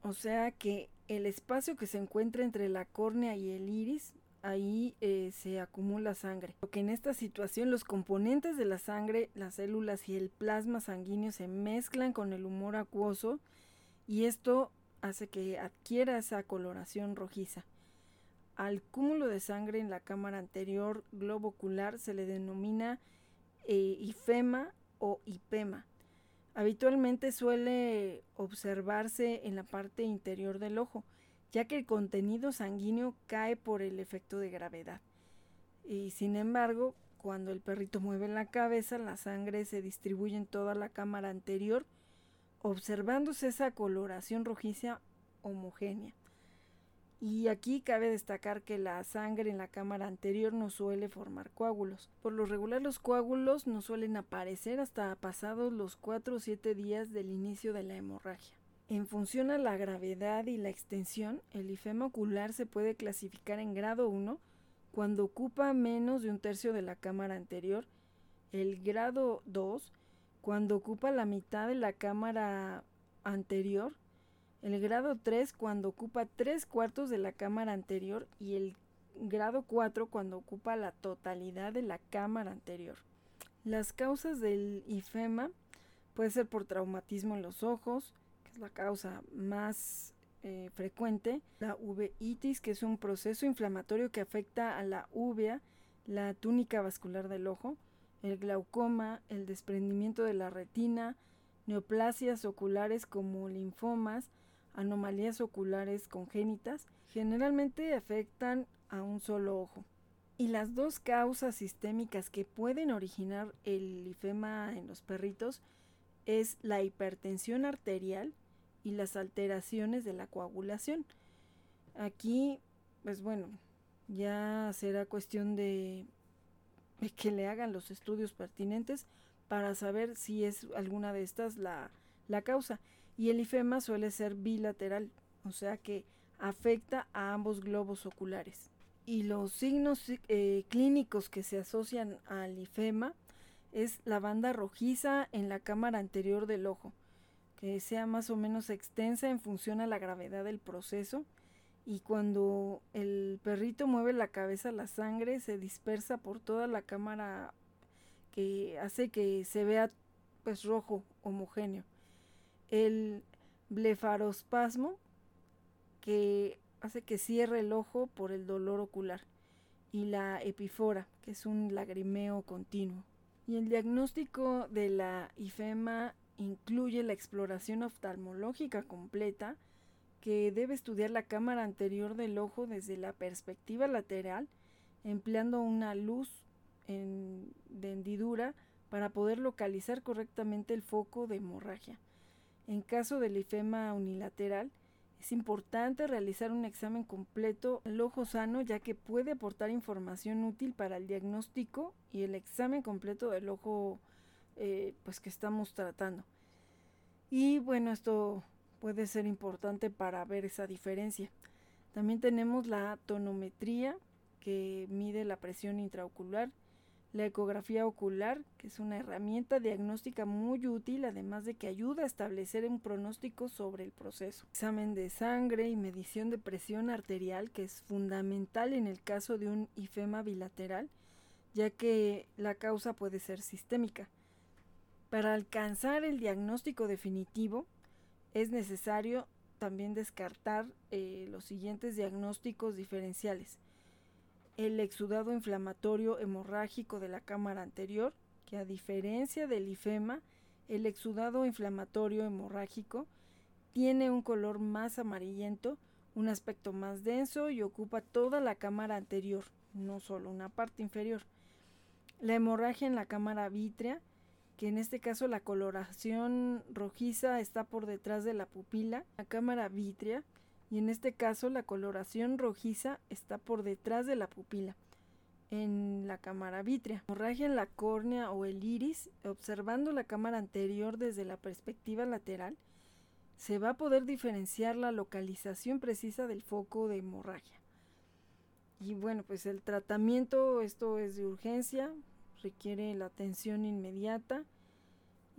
o sea que el espacio que se encuentra entre la córnea y el iris, ahí eh, se acumula sangre. Porque en esta situación los componentes de la sangre, las células y el plasma sanguíneo se mezclan con el humor acuoso y esto hace que adquiera esa coloración rojiza. Al cúmulo de sangre en la cámara anterior globo ocular se le denomina eh, ifema o hipema. Habitualmente suele observarse en la parte interior del ojo, ya que el contenido sanguíneo cae por el efecto de gravedad. Y sin embargo, cuando el perrito mueve la cabeza, la sangre se distribuye en toda la cámara anterior, observándose esa coloración rojiza homogénea. Y aquí cabe destacar que la sangre en la cámara anterior no suele formar coágulos. Por lo regular los coágulos no suelen aparecer hasta pasados los 4 o 7 días del inicio de la hemorragia. En función a la gravedad y la extensión, el ifema ocular se puede clasificar en grado 1 cuando ocupa menos de un tercio de la cámara anterior, el grado 2 cuando ocupa la mitad de la cámara anterior el grado 3 cuando ocupa 3 cuartos de la cámara anterior y el grado 4 cuando ocupa la totalidad de la cámara anterior. Las causas del ifema puede ser por traumatismo en los ojos, la causa más eh, frecuente, la uveitis, que es un proceso inflamatorio que afecta a la uvea, la túnica vascular del ojo, el glaucoma, el desprendimiento de la retina, neoplasias oculares como linfomas, anomalías oculares congénitas generalmente afectan a un solo ojo. Y las dos causas sistémicas que pueden originar el lifema en los perritos es la hipertensión arterial y las alteraciones de la coagulación. Aquí, pues bueno, ya será cuestión de, que le hagan los estudios pertinentes para saber si es alguna de estas la, la causa y el ifema suele ser bilateral, o sea que afecta a ambos globos oculares. Y los signos eh, clínicos que se asocian al ifema es la banda rojiza en la cámara anterior del ojo, sea más o menos extensa en función a la gravedad del proceso. Y cuando el perrito mueve la cabeza, la sangre se dispersa por toda la cámara que hace que se vea pues rojo homogéneo. El blefarospasmo, que hace que cierre el ojo por el dolor ocular, y la epifora, que es un lagrimeo continuo. Y el diagnóstico de la ifema incluye la exploración oftalmológica completa, que debe estudiar la cámara anterior del ojo desde la perspectiva lateral, empleando una luz en, de hendidura para poder localizar correctamente el foco de hemorragia. En caso del ifema unilateral, es importante realizar un examen completo del ojo sano ya que puede aportar información útil para el diagnóstico y el examen completo del ojo eh, pues que estamos tratando. Y bueno, esto puede ser importante para ver esa diferencia. También tenemos la tonometría que mide la presión intraocular, la ecografía ocular, que es una herramienta diagnóstica muy útil, además de que ayuda a establecer un pronóstico sobre el proceso. Examen de sangre y medición de presión arterial, que es fundamental en el caso de un ifema bilateral, ya que la causa puede ser sistémica. Para alcanzar el diagnóstico definitivo, es necesario también descartar eh, los siguientes diagnósticos diferenciales el exudado inflamatorio hemorrágico de la cámara anterior, que a diferencia del ifema, el exudado inflamatorio hemorrágico tiene un color más amarillento, un aspecto más denso y ocupa toda la cámara anterior, no solo una parte inferior. La hemorragia en la cámara vítrea, que en este caso la coloración rojiza está por detrás de la pupila, la cámara vítrea y en este caso la coloración rojiza está por detrás de la pupila en la cámara vítrea. Hemorragia en la córnea o el iris, observando la cámara anterior desde la perspectiva lateral, se va a poder diferenciar la localización precisa del foco de hemorragia. Y bueno, pues el tratamiento, esto es de urgencia, requiere la atención inmediata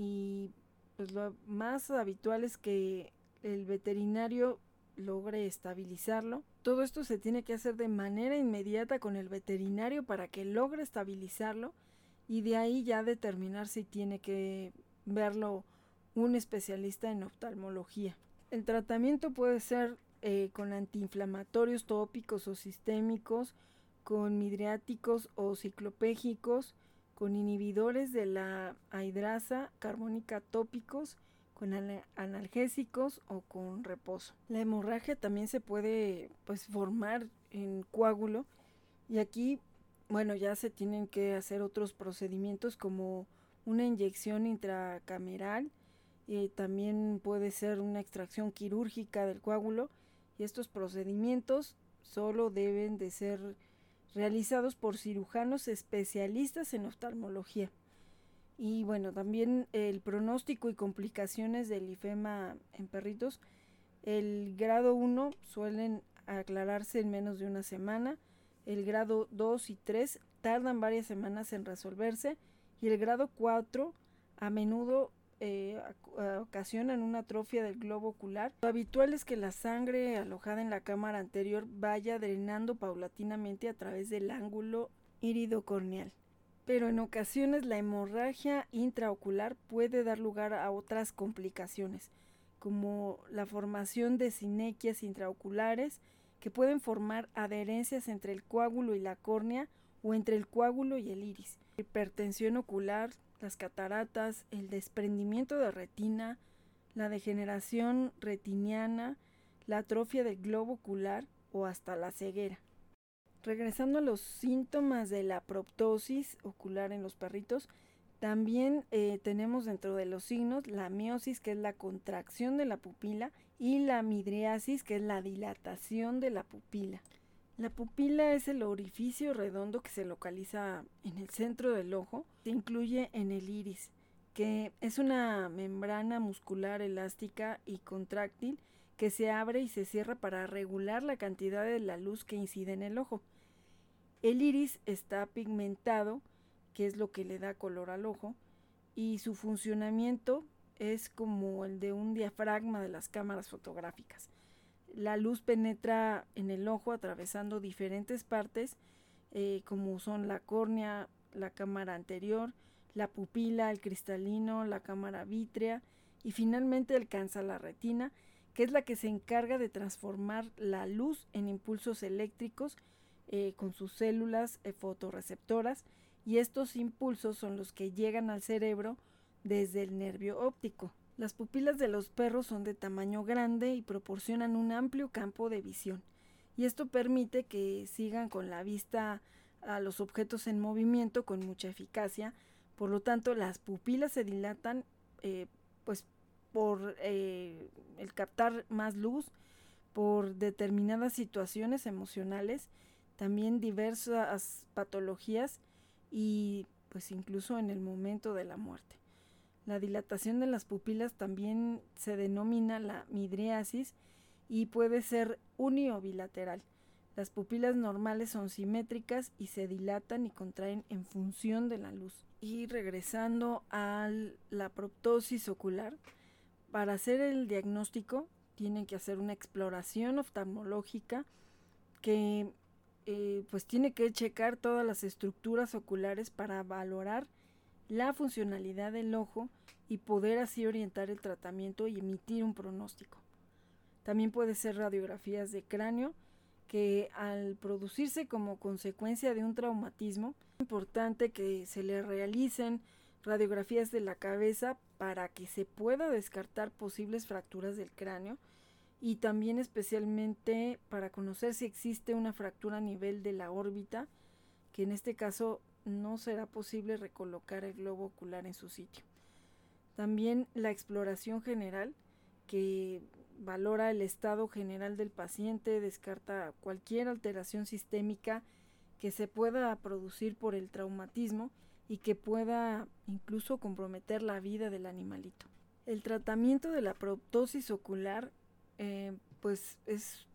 y pues lo más habitual es que el veterinario logre estabilizarlo. Todo esto se tiene que hacer de manera inmediata con el veterinario para que logre estabilizarlo y de ahí ya determinar si tiene que verlo un especialista en oftalmología. El tratamiento puede ser eh, con antiinflamatorios tópicos o sistémicos, con midriáticos o ciclopégicos, con inhibidores de la hidrasa carbónica tópicos, con analgésicos o con reposo. La hemorragia también se puede pues formar en coágulo y aquí bueno ya se tienen que hacer otros procedimientos como una inyección intracameral y también puede ser una extracción quirúrgica del coágulo y estos procedimientos solo deben de ser realizados por cirujanos especialistas en oftalmología. Y bueno, también el pronóstico y complicaciones del ifema en perritos. El grado 1 suelen aclararse en menos de una semana. El grado 2 y 3 tardan varias semanas en resolverse. Y el grado 4 a menudo eh, ocasionan una atrofia del globo ocular. Lo habitual es que la sangre alojada en la cámara anterior vaya drenando paulatinamente a través del ángulo iridocorneal pero en ocasiones la hemorragia intraocular puede dar lugar a otras complicaciones, como la formación de sinequias intraoculares que pueden formar adherencias entre el coágulo y la córnea o entre el coágulo y el iris, hipertensión ocular, las cataratas, el desprendimiento de retina, la degeneración retiniana, la atrofia del globo ocular o hasta la ceguera. Regresando a los síntomas de la proptosis ocular en los perritos, también eh, tenemos dentro de los signos la miosis, que es la contracción de la pupila, y la midriasis, que es la dilatación de la pupila. La pupila es el orificio redondo que se localiza en el centro del ojo, se incluye en el iris, que es una membrana muscular elástica y contráctil que se abre y se cierra para regular la cantidad de la luz que incide en el ojo. El iris está pigmentado, que es lo que le da color al ojo, y su funcionamiento es como el de un diafragma de las cámaras fotográficas. La luz penetra en el ojo atravesando diferentes partes, eh, como son la córnea, la cámara anterior, la pupila, el cristalino, la cámara vítrea, y finalmente alcanza la retina, que es la que se encarga de transformar la luz en impulsos eléctricos eh, con sus células eh, fotorreceptoras y estos impulsos son los que llegan al cerebro desde el nervio óptico. Las pupilas de los perros son de tamaño grande y proporcionan un amplio campo de visión y esto permite que sigan con la vista a los objetos en movimiento con mucha eficacia. Por lo tanto, las pupilas se dilatan eh, pues por eh, el captar más luz, por determinadas situaciones emocionales, también diversas patologías y pues incluso en el momento de la muerte. La dilatación de las pupilas también se denomina la midriasis y puede ser unio bilateral. Las pupilas normales son simétricas y se dilatan y contraen en función de la luz. Y regresando a la proptosis ocular, para hacer el diagnóstico tienen que hacer una exploración oftalmológica que eh, pues tiene que checar todas las estructuras oculares para valorar la funcionalidad del ojo y poder así orientar el tratamiento y emitir un pronóstico. También puede ser radiografías de cráneo que al producirse como consecuencia de un traumatismo, es importante que se le realicen radiografías de la cabeza para que se pueda descartar posibles fracturas del cráneo y también especialmente para conocer si existe una fractura a nivel de la órbita, que en este caso no será posible recolocar el globo ocular en su sitio. También la exploración general, que valora el estado general del paciente, descarta cualquier alteración sistémica que se pueda producir por el traumatismo y que pueda incluso comprometer la vida del animalito. El tratamiento de la proptosis ocular, eh, pues es,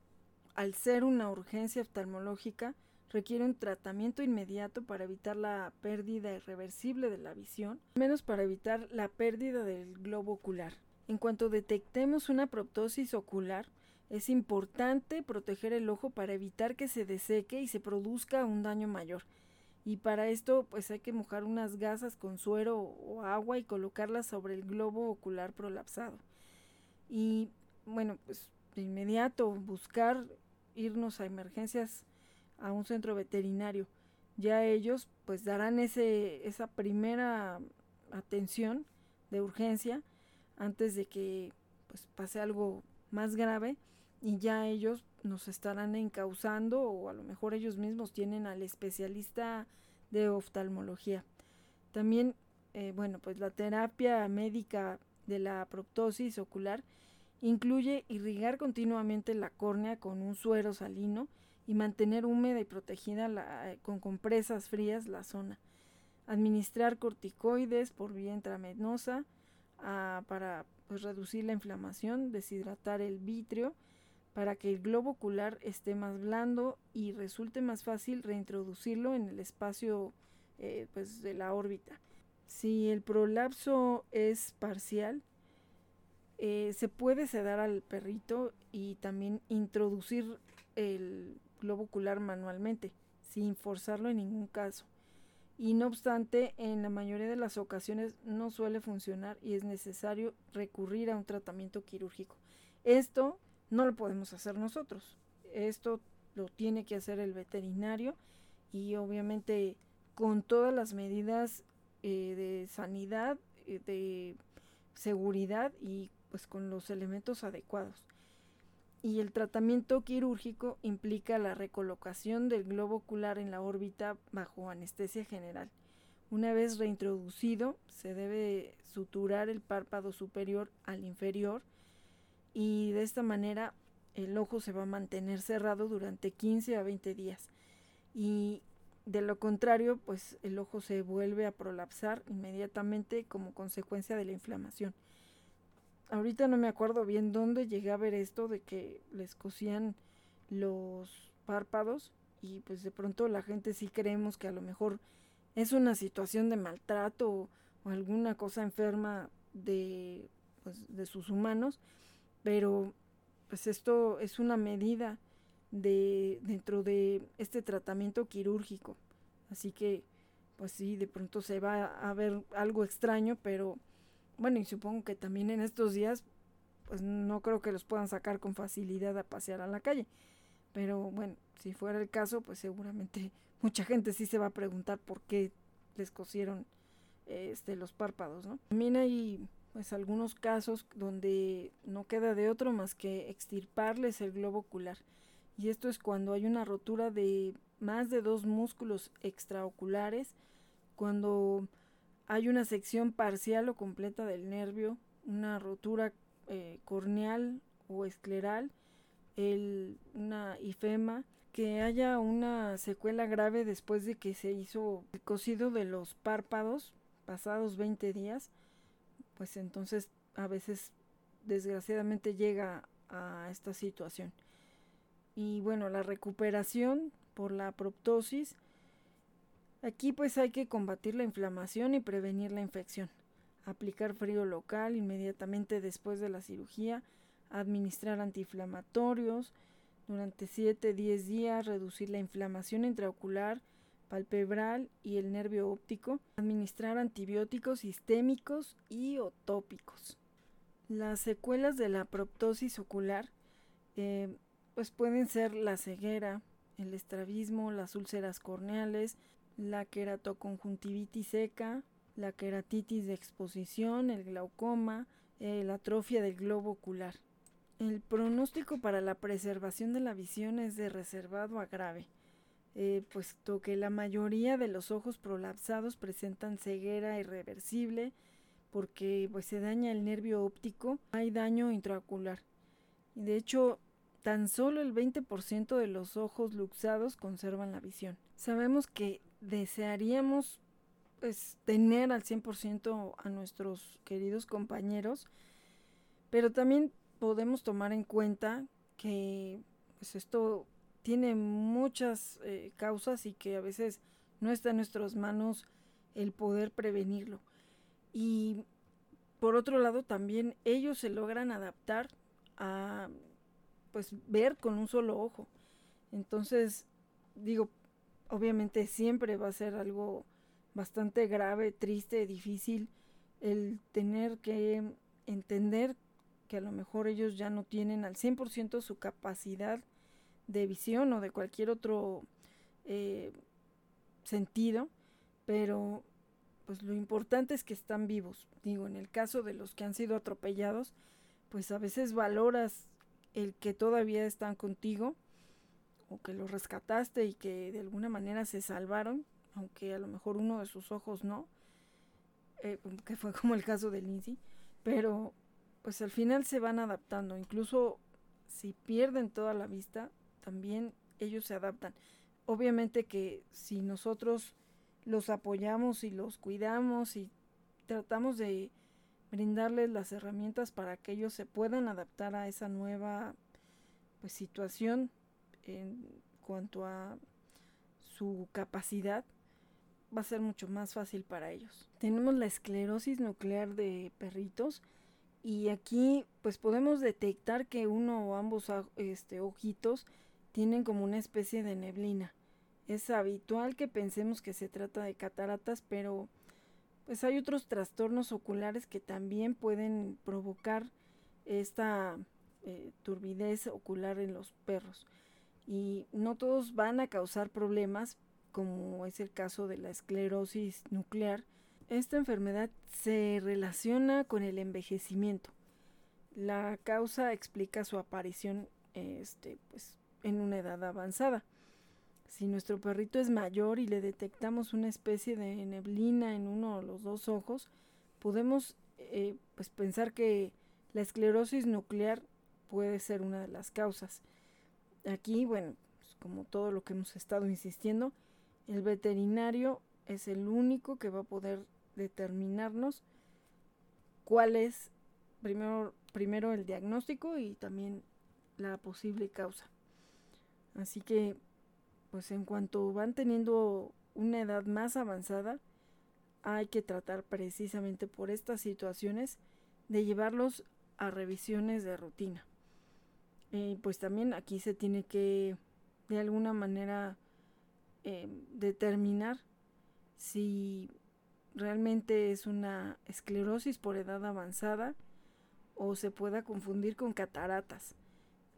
al ser una urgencia oftalmológica, requiere un tratamiento inmediato para evitar la pérdida irreversible de la visión, menos para evitar la pérdida del globo ocular. En cuanto detectemos una proptosis ocular, es importante proteger el ojo para evitar que se deseque y se produzca un daño mayor. Y para esto pues hay que mojar unas gasas con suero o agua y colocarlas sobre el globo ocular prolapsado. Y bueno, pues de inmediato buscar irnos a emergencias a un centro veterinario. Ya ellos pues darán ese, esa primera atención de urgencia antes de que pues, pase algo más grave y ya ellos nos estarán encauzando o a lo mejor ellos mismos tienen al especialista de oftalmología. También, eh, bueno, pues la terapia médica de la proptosis ocular incluye irrigar continuamente la córnea con un suero salino y mantener húmeda y protegida eh, con compresas frías la zona. Administrar corticoides por vía intravenosa, para pues, reducir la inflamación, deshidratar el vitrio, para que el globo ocular esté más blando y resulte más fácil reintroducirlo en el espacio eh, pues, de la órbita. Si el prolapso es parcial, eh, se puede sedar al perrito y también introducir el globo ocular manualmente, sin forzarlo en ningún caso. Y no obstante en la mayoría de las ocasiones no suele funcionar y es necesario recurrir a un tratamiento quirúrgico. Esto no lo podemos hacer nosotros, esto lo tiene que hacer el veterinario y obviamente con todas las medidas eh, de sanidad, eh, de seguridad y pues con los elementos adecuados y el tratamiento quirúrgico implica la recolocación del globo ocular en la órbita bajo anestesia general. Una vez reintroducido, se debe suturar el párpado superior al inferior y de esta manera el ojo se va a mantener cerrado durante 15 a 20 días. Y de lo contrario, pues el ojo se vuelve a prolapsar inmediatamente como consecuencia de la inflamación ahorita no me acuerdo bien dónde llegué a ver esto de que les cosían los párpados y pues de pronto la gente sí creemos que a lo mejor es una situación de maltrato o, alguna cosa enferma de, pues, de sus humanos, pero pues esto es una medida de dentro de este tratamiento quirúrgico. Así que pues sí, de pronto se va a ver algo extraño, pero bueno, y supongo que también en estos días, pues no creo que los puedan sacar con facilidad a pasear a la calle. Pero bueno, si fuera el caso, pues seguramente mucha gente sí se va a preguntar por qué les cosieron este, los párpados, ¿no? También hay pues algunos casos donde no queda de otro más que extirparles el globo ocular. Y esto es cuando hay una rotura de más de dos músculos extraoculares, cuando hay una sección parcial o completa del nervio, una rotura eh, corneal o escleral, el, una ifema, que haya una secuela grave después de que se hizo el cosido de los párpados pasados 20 días, pues entonces a veces desgraciadamente llega a esta situación. Y bueno, la recuperación por la proptosis, aquí pues hay que combatir la inflamación y prevenir la infección. Aplicar frío local inmediatamente después de la cirugía, administrar antiinflamatorios, durante 7-10 días reducir la inflamación intraocular, palpebral y el nervio óptico, administrar antibióticos sistémicos y o tópicos. Las secuelas de la proptosis ocular eh, pues pueden ser la ceguera, el estrabismo, las úlceras corneales, la queratoconjuntivitis seca, la queratitis de exposición, el glaucoma, eh, la atrofia del globo ocular. El pronóstico para la preservación de la visión es de reservado a grave, eh, puesto que la mayoría de los ojos prolapsados presentan ceguera irreversible porque pues, se daña el nervio óptico, hay daño intraocular. Y de hecho, tan solo el 20% de los ojos luxados conservan la visión. Sabemos que desearíamos pues, tener al 100% a nuestros queridos compañeros, pero también podemos tomar en cuenta que pues esto tiene muchas eh, causas y que a veces no está en nuestras manos el poder prevenirlo. Y por otro lado también ellos se logran adaptar a pues ver con un solo ojo. Entonces, digo, obviamente siempre va a ser algo bastante grave, triste, difícil el tener que entender que a lo mejor ellos ya no tienen al 100% su capacidad de visión o de cualquier otro eh, sentido, pero pues lo importante es que están vivos. Digo, en el caso de los que han sido atropellados, pues a veces valoras el que todavía están contigo o que los rescataste y que de alguna manera se salvaron, aunque a lo mejor uno de sus ojos no, eh, que fue como el caso de Lindsay, pero pues al final se van adaptando, incluso si pierden toda la vista, también ellos se adaptan. Obviamente que si nosotros los apoyamos y los cuidamos y tratamos de brindarles las herramientas para que ellos se puedan adaptar a esa nueva pues, situación en cuanto a su capacidad, va a ser mucho más fácil para ellos. Tenemos la esclerosis nuclear de perritos, y aquí pues podemos detectar que uno o ambos este, ojitos tienen como una especie de neblina. Es habitual que pensemos que se trata de cataratas, pero pues hay otros trastornos oculares que también pueden provocar esta eh, turbidez ocular en los perros. Y no todos van a causar problemas, como es el caso de la esclerosis nuclear, esta enfermedad se relaciona con el envejecimiento. La causa explica su aparición este, pues, en una edad avanzada. Si nuestro perrito es mayor y le detectamos una especie de neblina en uno o los dos ojos, podemos eh, pues pensar que la esclerosis nuclear puede ser una de las causas. Aquí, bueno, pues, como todo lo que hemos estado insistiendo, el veterinario es el único que va a poder determinarnos cuál es primero, primero el diagnóstico y también la posible causa. Así que, pues en cuanto van teniendo una edad más avanzada, hay que tratar precisamente por estas situaciones de llevarlos a revisiones de rutina. Y pues también aquí se tiene que de alguna manera eh, determinar si realmente es una esclerosis por edad avanzada o se pueda confundir con cataratas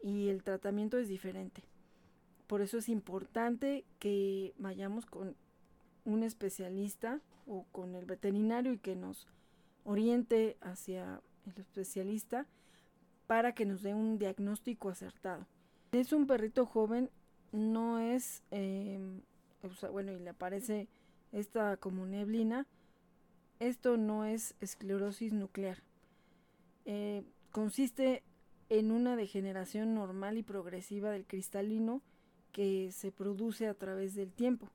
y el tratamiento es diferente. Por eso es importante que vayamos con un especialista o con el veterinario y que nos oriente hacia el especialista para que nos dé un diagnóstico acertado. Es un perrito joven, no es, em, bueno, y le aparece esta como neblina, esto no es esclerosis nuclear. Eh, consiste en una degeneración normal y progresiva del cristalino que se produce a través del tiempo.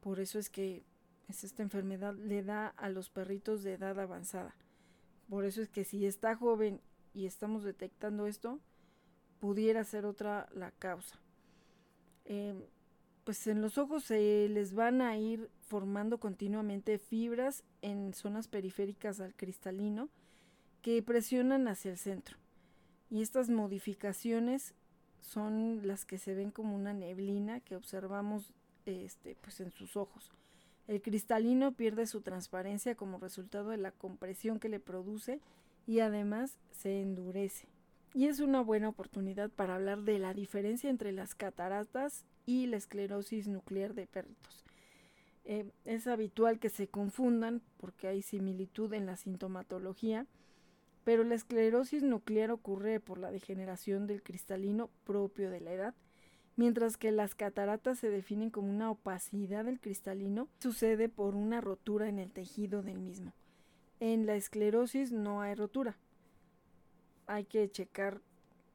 Por eso es que esta enfermedad le da a los perritos de edad avanzada. Por eso es que si está joven y estamos detectando esto, pudiera ser otra la causa. Em, pues en los ojos se les van a ir formando continuamente fibras en zonas periféricas al cristalino que presionan hacia el centro. Y estas modificaciones son las que se ven como una neblina que observamos este, pues en sus ojos. El cristalino pierde su transparencia como resultado de la compresión que le produce y además se endurece. Y es una buena oportunidad para hablar de la diferencia entre las cataratas y la esclerosis nuclear de perritos. Eh, es habitual que se confundan porque hay similitud en la sintomatología, pero la esclerosis nuclear ocurre por la degeneración del cristalino propio de la edad mientras que las cataratas se definen como una opacidad del cristalino, sucede por una rotura en el tejido del mismo. En la esclerosis no hay rotura. Hay que checar,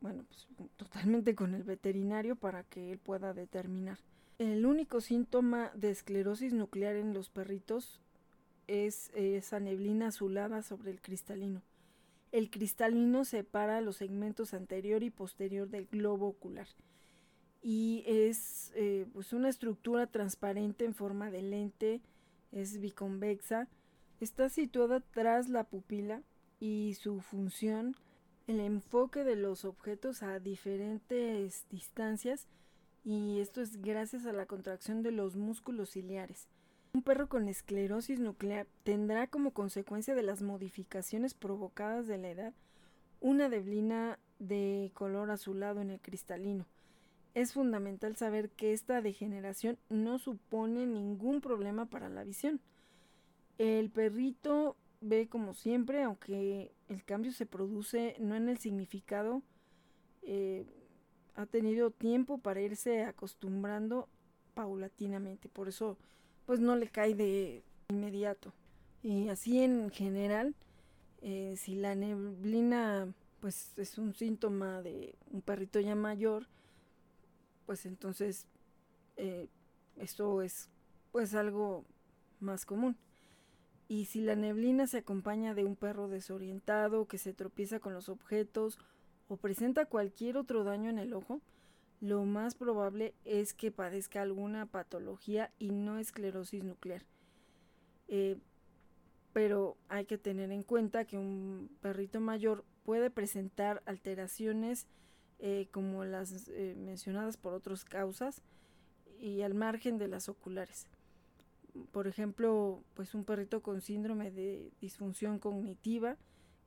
bueno, pues totalmente con el veterinario para que él pueda determinar. El único síntoma de esclerosis nuclear en los perritos es esa neblina azulada sobre el cristalino. El cristalino separa los segmentos anterior y posterior del globo ocular y es eh, pues una estructura transparente en forma de lente, es biconvexa, está situada tras la pupila y su función, el enfoque de los objetos a diferentes distancias y esto es gracias a la contracción de los músculos ciliares. Un perro con esclerosis nuclear tendrá como consecuencia de las modificaciones provocadas de la edad una deblina de color azulado en el cristalino es fundamental saber que esta degeneración no supone ningún problema para la visión. El perrito ve como siempre, aunque el cambio se produce no en el significado, eh, ha tenido tiempo para irse acostumbrando paulatinamente, por eso pues no le cae de inmediato. Y así en general, eh, si la neblina pues es un síntoma de un perrito ya mayor, pues entonces eh, esto es pues algo más común. Y si la neblina se acompaña de un perro desorientado que se tropieza con los objetos o presenta cualquier otro daño en el ojo, lo más probable es que padezca alguna patología y no esclerosis nuclear. Eh, pero hay que tener en cuenta que un perrito mayor puede presentar alteraciones eh, como las eh, mencionadas por otras causas y al margen de las oculares. Por ejemplo, pues un perrito con síndrome de disfunción cognitiva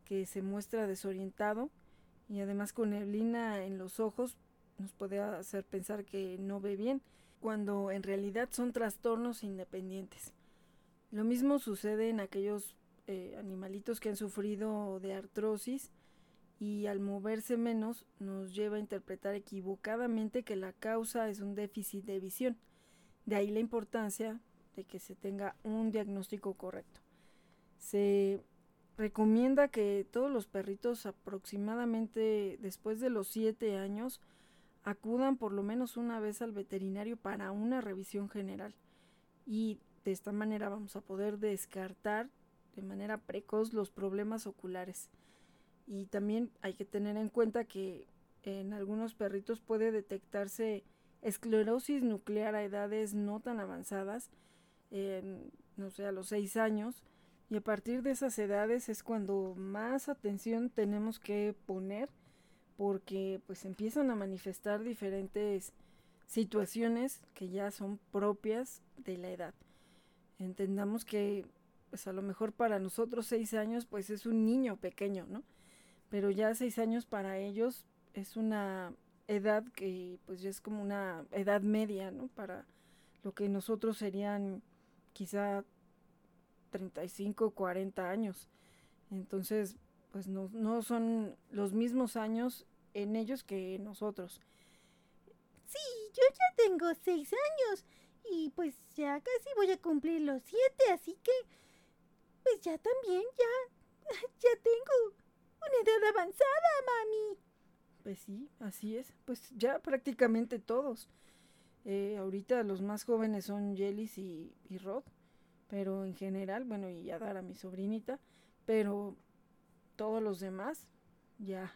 que se muestra desorientado y además con neblina en los ojos nos puede hacer pensar que no ve bien, cuando en realidad son trastornos independientes. Lo mismo sucede en aquellos eh, animalitos que han sufrido de artrosis y al moverse menos nos lleva a interpretar equivocadamente que la causa es un déficit de visión. De ahí la importancia de que se tenga un diagnóstico correcto. Se recomienda que todos los perritos aproximadamente después de los 7 años acudan por lo menos una vez al veterinario para una revisión general y de esta manera vamos a poder descartar de manera precoz los problemas oculares. Y también hay que tener en cuenta que en algunos perritos puede detectarse esclerosis nuclear a edades no tan avanzadas, no sé, a los 6 años, y a partir de esas edades es cuando más atención tenemos que poner porque pues empiezan a manifestar diferentes situaciones que ya son propias de la edad. Entendamos que pues a lo mejor para nosotros seis años, pues es un niño pequeño, ¿no? Pero ya seis años para ellos es una edad que pues ya es como una edad media, ¿no? Para lo que nosotros serían quizá 35, 40 años. Entonces, pues no, no son los mismos años en ellos que en nosotros. Sí, yo ya tengo seis años y pues ya casi voy a cumplir los siete, así que pues ya también, ya, ya tengo una edad avanzada, mami. Pues sí, así es. Pues ya prácticamente todos. Eh, ahorita los más jóvenes son Yelis y, y Rod, pero en general, bueno, y Adara, mi sobrinita, pero todos los demás ya,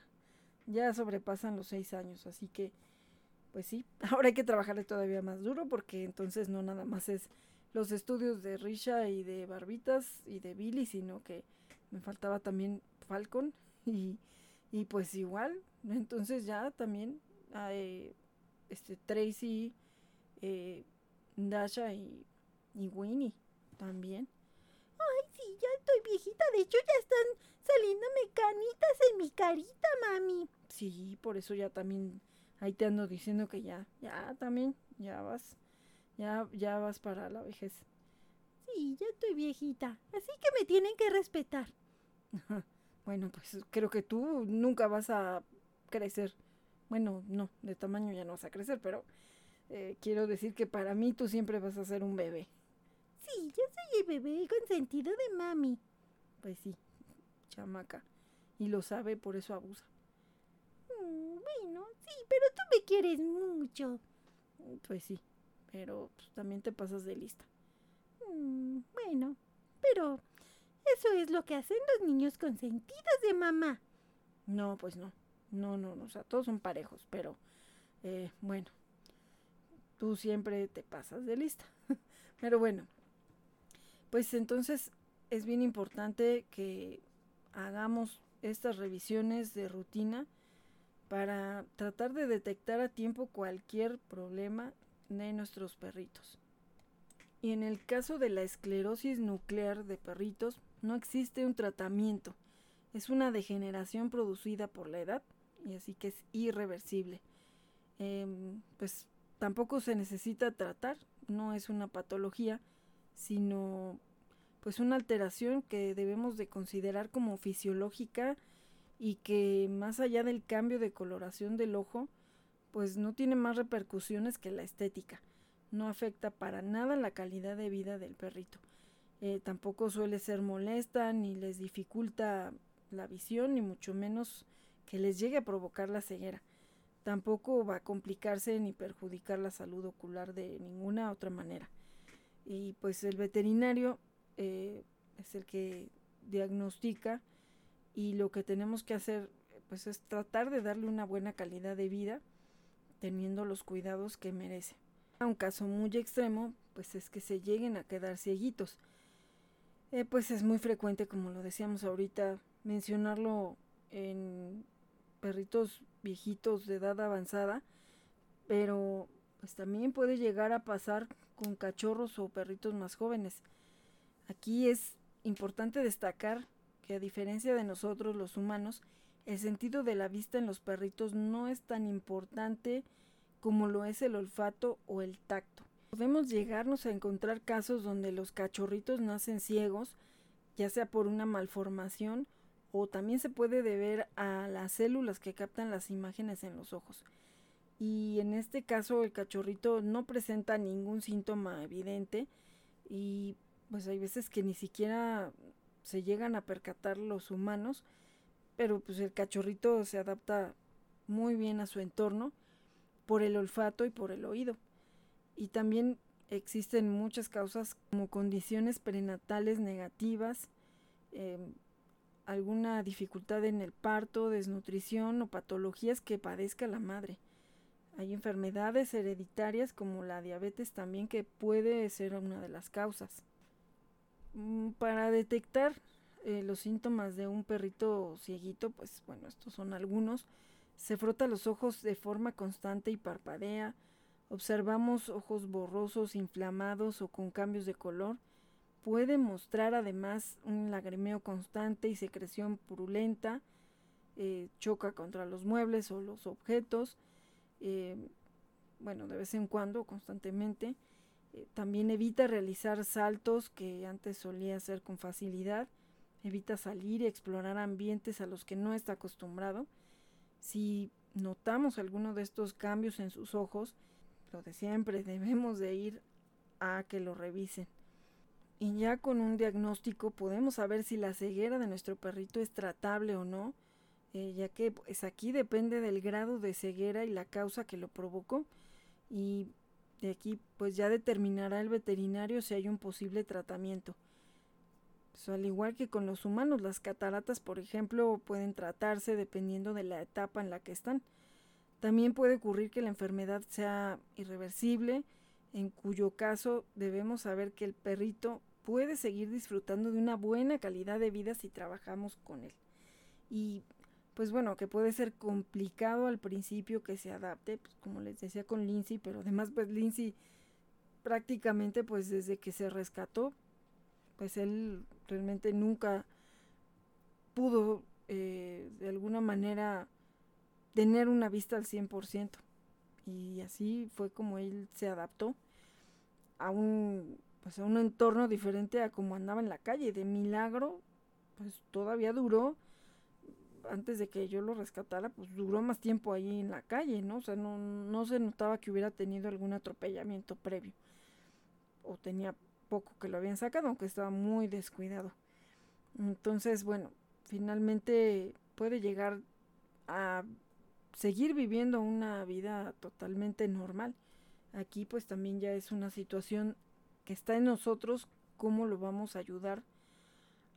ya sobrepasan los seis años, así que, pues sí, ahora hay que trabajarle todavía más duro porque entonces no nada más es los estudios de Risha y de Barbitas y de Billy, sino que me faltaba también Falcon y, y pues igual, entonces ya también eh, este Tracy, eh, Dasha y, y Winnie también. Ay, sí, ya estoy viejita, de hecho ya están saliéndome canitas en mi carita, mami. Sí, por eso ya también ahí te ando diciendo que ya, ya también, ya vas, ya, ya vas para la vejez. Sí, ya estoy viejita, así que me tienen que respetar. bueno, pues creo que tú nunca vas a crecer. Bueno, no, de tamaño ya no vas a crecer, pero eh, quiero decir que para mí tú siempre vas a ser un bebé. Sí, yo soy el bebé consentido de mami. Pues sí, chamaca. Y lo sabe, por eso abusa. Mm, bueno, sí, pero tú me quieres mucho. Pues sí, pero pues, también te pasas de lista. Mm, bueno, pero eso es lo que hacen los niños consentidos de mamá. No, pues no. No, no, no. O sea, todos son parejos, pero eh, bueno, tú siempre te pasas de lista. pero bueno, pues entonces es bien importante que hagamos estas revisiones de rutina para tratar de detectar a tiempo cualquier problema de nuestros perritos. Y en el caso de la esclerosis nuclear de perritos, no existe un tratamiento. Es una degeneración producida por la edad y así que es irreversible. Em, pues tampoco se necesita tratar, no es una patología, sino pues una alteración que debemos de considerar como fisiológica y que más allá del cambio de coloración del ojo, pues no tiene más repercusiones que la estética. No afecta para nada la calidad de vida del perrito. Eh, tampoco suele ser molesta ni les dificulta la visión, ni mucho menos que les llegue a provocar la ceguera. Tampoco va a complicarse ni perjudicar la salud ocular de ninguna otra manera. Y pues el veterinario eh, es el que diagnostica y lo que tenemos que hacer pues es tratar de darle una buena calidad de vida teniendo los cuidados que merece. Un caso muy extremo pues es que se lleguen a quedar cieguitos. Eh, pues es muy frecuente, como lo decíamos ahorita, mencionarlo en perritos viejitos de edad avanzada, pero pues también puede llegar a pasar con cachorros o perritos más jóvenes. Aquí es importante destacar que a diferencia de nosotros los humanos, el sentido de la vista en los perritos no es tan importante como lo es el olfato o el tacto. Podemos llegarnos a encontrar casos donde los cachorritos nacen ciegos, ya sea por una malformación o también se puede deber a las células que captan las imágenes en los ojos. Y en este caso el cachorrito no presenta ningún síntoma evidente y pues hay veces que ni siquiera se llegan a percatar los humanos, pero pues el cachorrito se adapta muy bien a su entorno por el olfato y por el oído. Y también existen muchas causas como condiciones prenatales negativas, em, alguna dificultad en el parto, desnutrición o patologías que padezca la madre. Hay enfermedades hereditarias como la diabetes también que puede ser una de las causas. Mm, para detectar eh, los síntomas de un perrito cieguito, pues bueno, estos son algunos. Se frota los ojos de forma constante y parpadea. Observamos ojos borrosos, inflamados o con cambios de color. Puede mostrar además un lagrimeo constante y secreción purulenta, eh, choca contra los muebles o los objetos, eh, bueno, de vez en cuando, constantemente. Eh, también evita realizar saltos que antes solía hacer con facilidad. Evita salir y explorar ambientes a los que no está acostumbrado. Si notamos alguno de estos cambios en sus ojos, lo de siempre, debemos de ir a que lo revisen. Y ya con un diagnóstico podemos saber si la ceguera de nuestro perrito es tratable o no, eh, ya que pues aquí depende del grado de ceguera y la causa que lo provocó. Y de aquí pues ya determinará el veterinario si hay un posible tratamiento. Pues, al igual que con los humanos, las cataratas, por ejemplo, pueden tratarse dependiendo de la etapa en la que están. También puede ocurrir que la enfermedad sea irreversible, en cuyo caso debemos saber que el perrito puede seguir disfrutando de una buena calidad de vida si trabajamos con él. Y pues bueno, que puede ser complicado al principio que se adapte, pues como les decía con Lindsay, pero además pues Lindsay prácticamente pues desde que se rescató, pues él realmente nunca pudo eh, de alguna manera tener una vista al 100%. Y así fue como él se adaptó a un, pues a un entorno diferente a como andaba en la calle. De milagro, pues todavía duró, antes de que yo lo rescatara, pues duró más tiempo ahí en la calle, ¿no? O sea, no, no se notaba que hubiera tenido algún atropellamiento previo. O tenía poco que lo habían sacado, aunque estaba muy descuidado. Entonces, bueno, finalmente puede llegar a seguir viviendo una vida totalmente normal. Aquí pues también ya es una situación que está en nosotros, cómo lo vamos a ayudar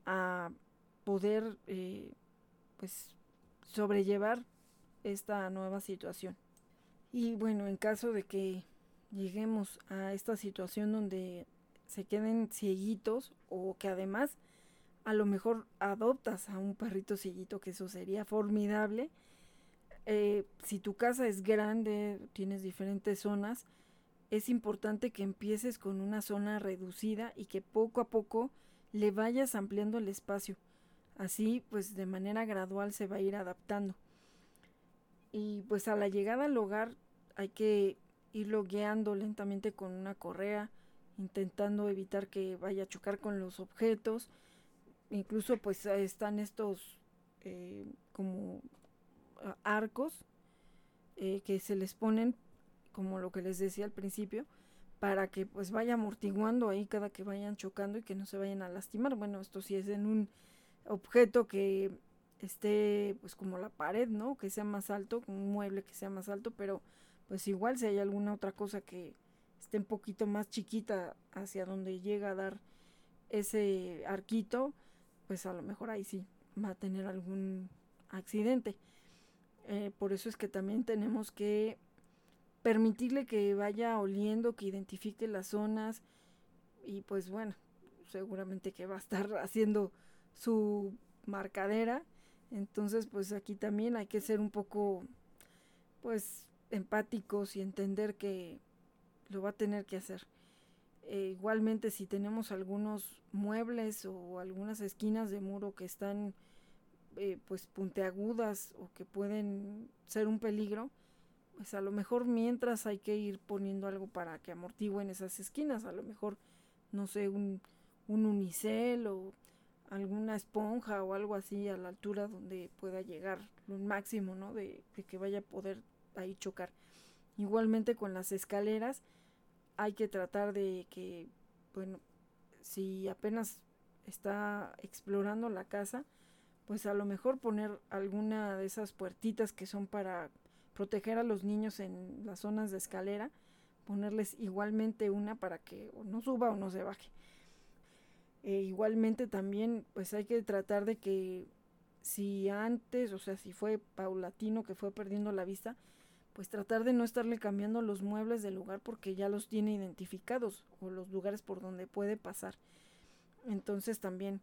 a poder eh, pues sobrellevar esta nueva situación. Y bueno, en caso de que lleguemos a esta situación donde se queden cieguitos o que además a lo mejor adoptas a un perrito cieguito, que eso sería formidable, eh, si tu casa es grande, tienes diferentes zonas, es importante que empieces con una zona reducida y que poco a poco le vayas ampliando el espacio. Así, pues de manera gradual se va a ir adaptando. Y pues a la llegada al hogar hay que irlo guiando lentamente con una correa, intentando evitar que vaya a chocar con los objetos. Incluso pues están estos eh, como arcos eh, que se les ponen, como lo que les decía al principio, para que pues vaya amortiguando ahí cada que vayan chocando y que no se vayan a lastimar. Bueno, esto sí es en un objeto que esté pues como la pared, ¿no? Que sea más alto, un mueble que sea más alto, pero pues igual si hay alguna otra cosa que esté un poquito más chiquita hacia donde llega a dar ese arquito, pues a lo mejor ahí sí va a tener algún accidente. Eh, por eso es que también tenemos que permitirle que vaya oliendo, que identifique las zonas y pues bueno, seguramente que va a estar haciendo su marcadera. Entonces pues aquí también hay que ser un poco pues empáticos y entender que lo va a tener que hacer. Eh, igualmente si tenemos algunos muebles o algunas esquinas de muro que están eh, pues puntiagudas o que pueden ser un peligro, pues a lo mejor mientras hay que ir poniendo algo para que amortiguen esas esquinas, a lo mejor, no sé, un, un unicel o alguna esponja o algo así a la altura donde pueda llegar un máximo, ¿no? De, de, que vaya a poder ahí chocar. Igualmente con las escaleras hay que tratar de que, bueno, si apenas está explorando la casa, pues a lo mejor poner alguna de esas puertitas que son para proteger a los niños en las zonas de escalera, ponerles igualmente una para que o no suba o no se baje. E igualmente también pues hay que tratar de que si antes, o sea, si fue paulatino que fue perdiendo la vista, pues tratar de no estarle cambiando los muebles del lugar porque ya los tiene identificados o los lugares por donde puede pasar. Entonces también,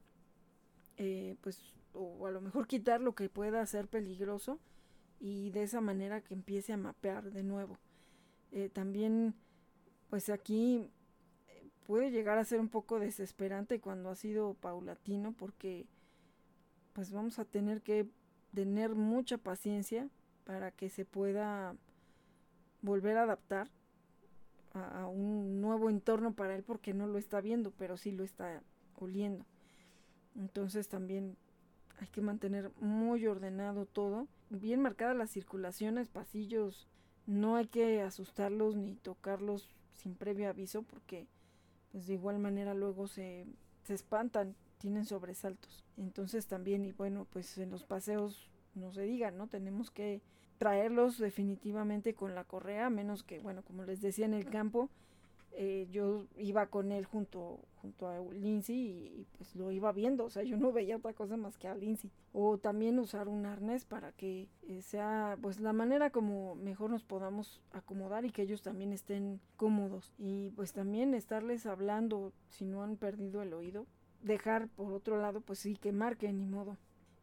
eh, pues o a lo mejor quitar lo que pueda ser peligroso y de esa manera que empiece a mapear de nuevo. Eh, también, pues aquí, puede llegar a ser un poco desesperante cuando ha sido paulatino porque pues vamos a tener que tener mucha paciencia para que se pueda volver a adaptar a, un nuevo entorno para él porque no lo está viendo, pero sí lo está oliendo. Entonces también hay que mantener muy ordenado todo, bien marcadas las circulaciones, pasillos, no hay que asustarlos ni tocarlos sin previo aviso porque pues de igual manera luego se, se espantan, tienen sobresaltos. Entonces también, y bueno, pues en los paseos no se diga, ¿no? Tenemos que traerlos definitivamente con la correa, menos que, bueno, como les decía en el campo, eh, yo iba con él junto, junto a Lindsay y, pues lo iba viendo, o sea, yo no veía otra cosa más que a Lindsay. O también usar un arnés para que eh, sea pues la manera como mejor nos podamos acomodar y que ellos también estén cómodos. Y pues también estarles hablando si no han perdido el oído. Dejar por otro lado pues sí que marquen ni modo.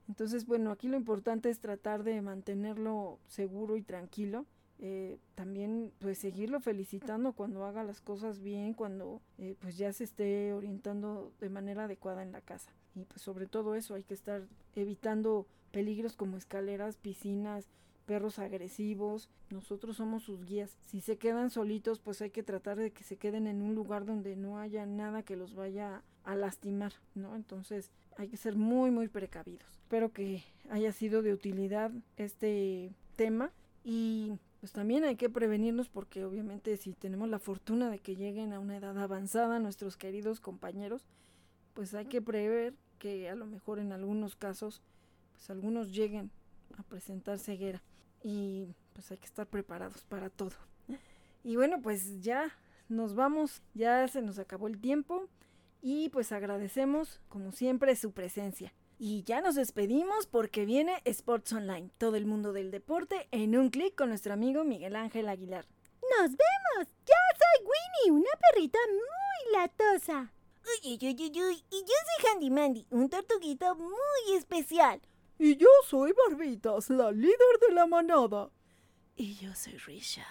Entonces, bueno, aquí lo importante es tratar de mantenerlo seguro y tranquilo. Eh, también pues seguirlo felicitando cuando haga las cosas bien, cuando eh, pues ya se esté orientando de manera adecuada en la casa. Y pues sobre todo eso hay que estar evitando peligros como escaleras, piscinas, perros agresivos. Nosotros somos sus guías. Si se quedan solitos, pues hay que tratar de que se queden en un lugar donde no haya nada que los vaya a lastimar, ¿no? Entonces, hay que ser muy, muy precavidos. Espero que haya sido de utilidad este tema y pues también hay que prevenirnos porque obviamente si tenemos la fortuna de que lleguen a una edad avanzada nuestros queridos compañeros, pues hay que prever que a lo mejor en algunos casos pues algunos lleguen a presentar ceguera y pues hay que estar preparados para todo. Y bueno, pues ya nos vamos, ya se nos acabó el tiempo. Y pues agradecemos, como siempre, su presencia. Y ya nos despedimos porque viene Sports Online, todo el mundo del deporte en un clic con nuestro amigo Miguel Ángel Aguilar. ¡Nos vemos! Yo soy Winnie, una perrita muy latosa. Uy, uy, uy, uy, Y yo soy Handy Mandy, un tortuguito muy especial. Y yo soy Barbitas, la líder de la manada. Y yo soy Risha.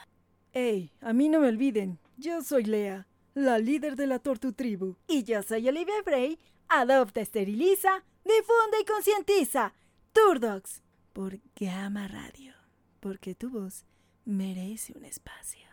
Ey, a mí no me olviden, yo soy Lea, la líder de la Tortu Tribu. Y yo soy Olivia Frey, adopta, esteriliza, difunde y concientiza. Turdogs. Por Gama Radio. Porque tu voz merece un espacio.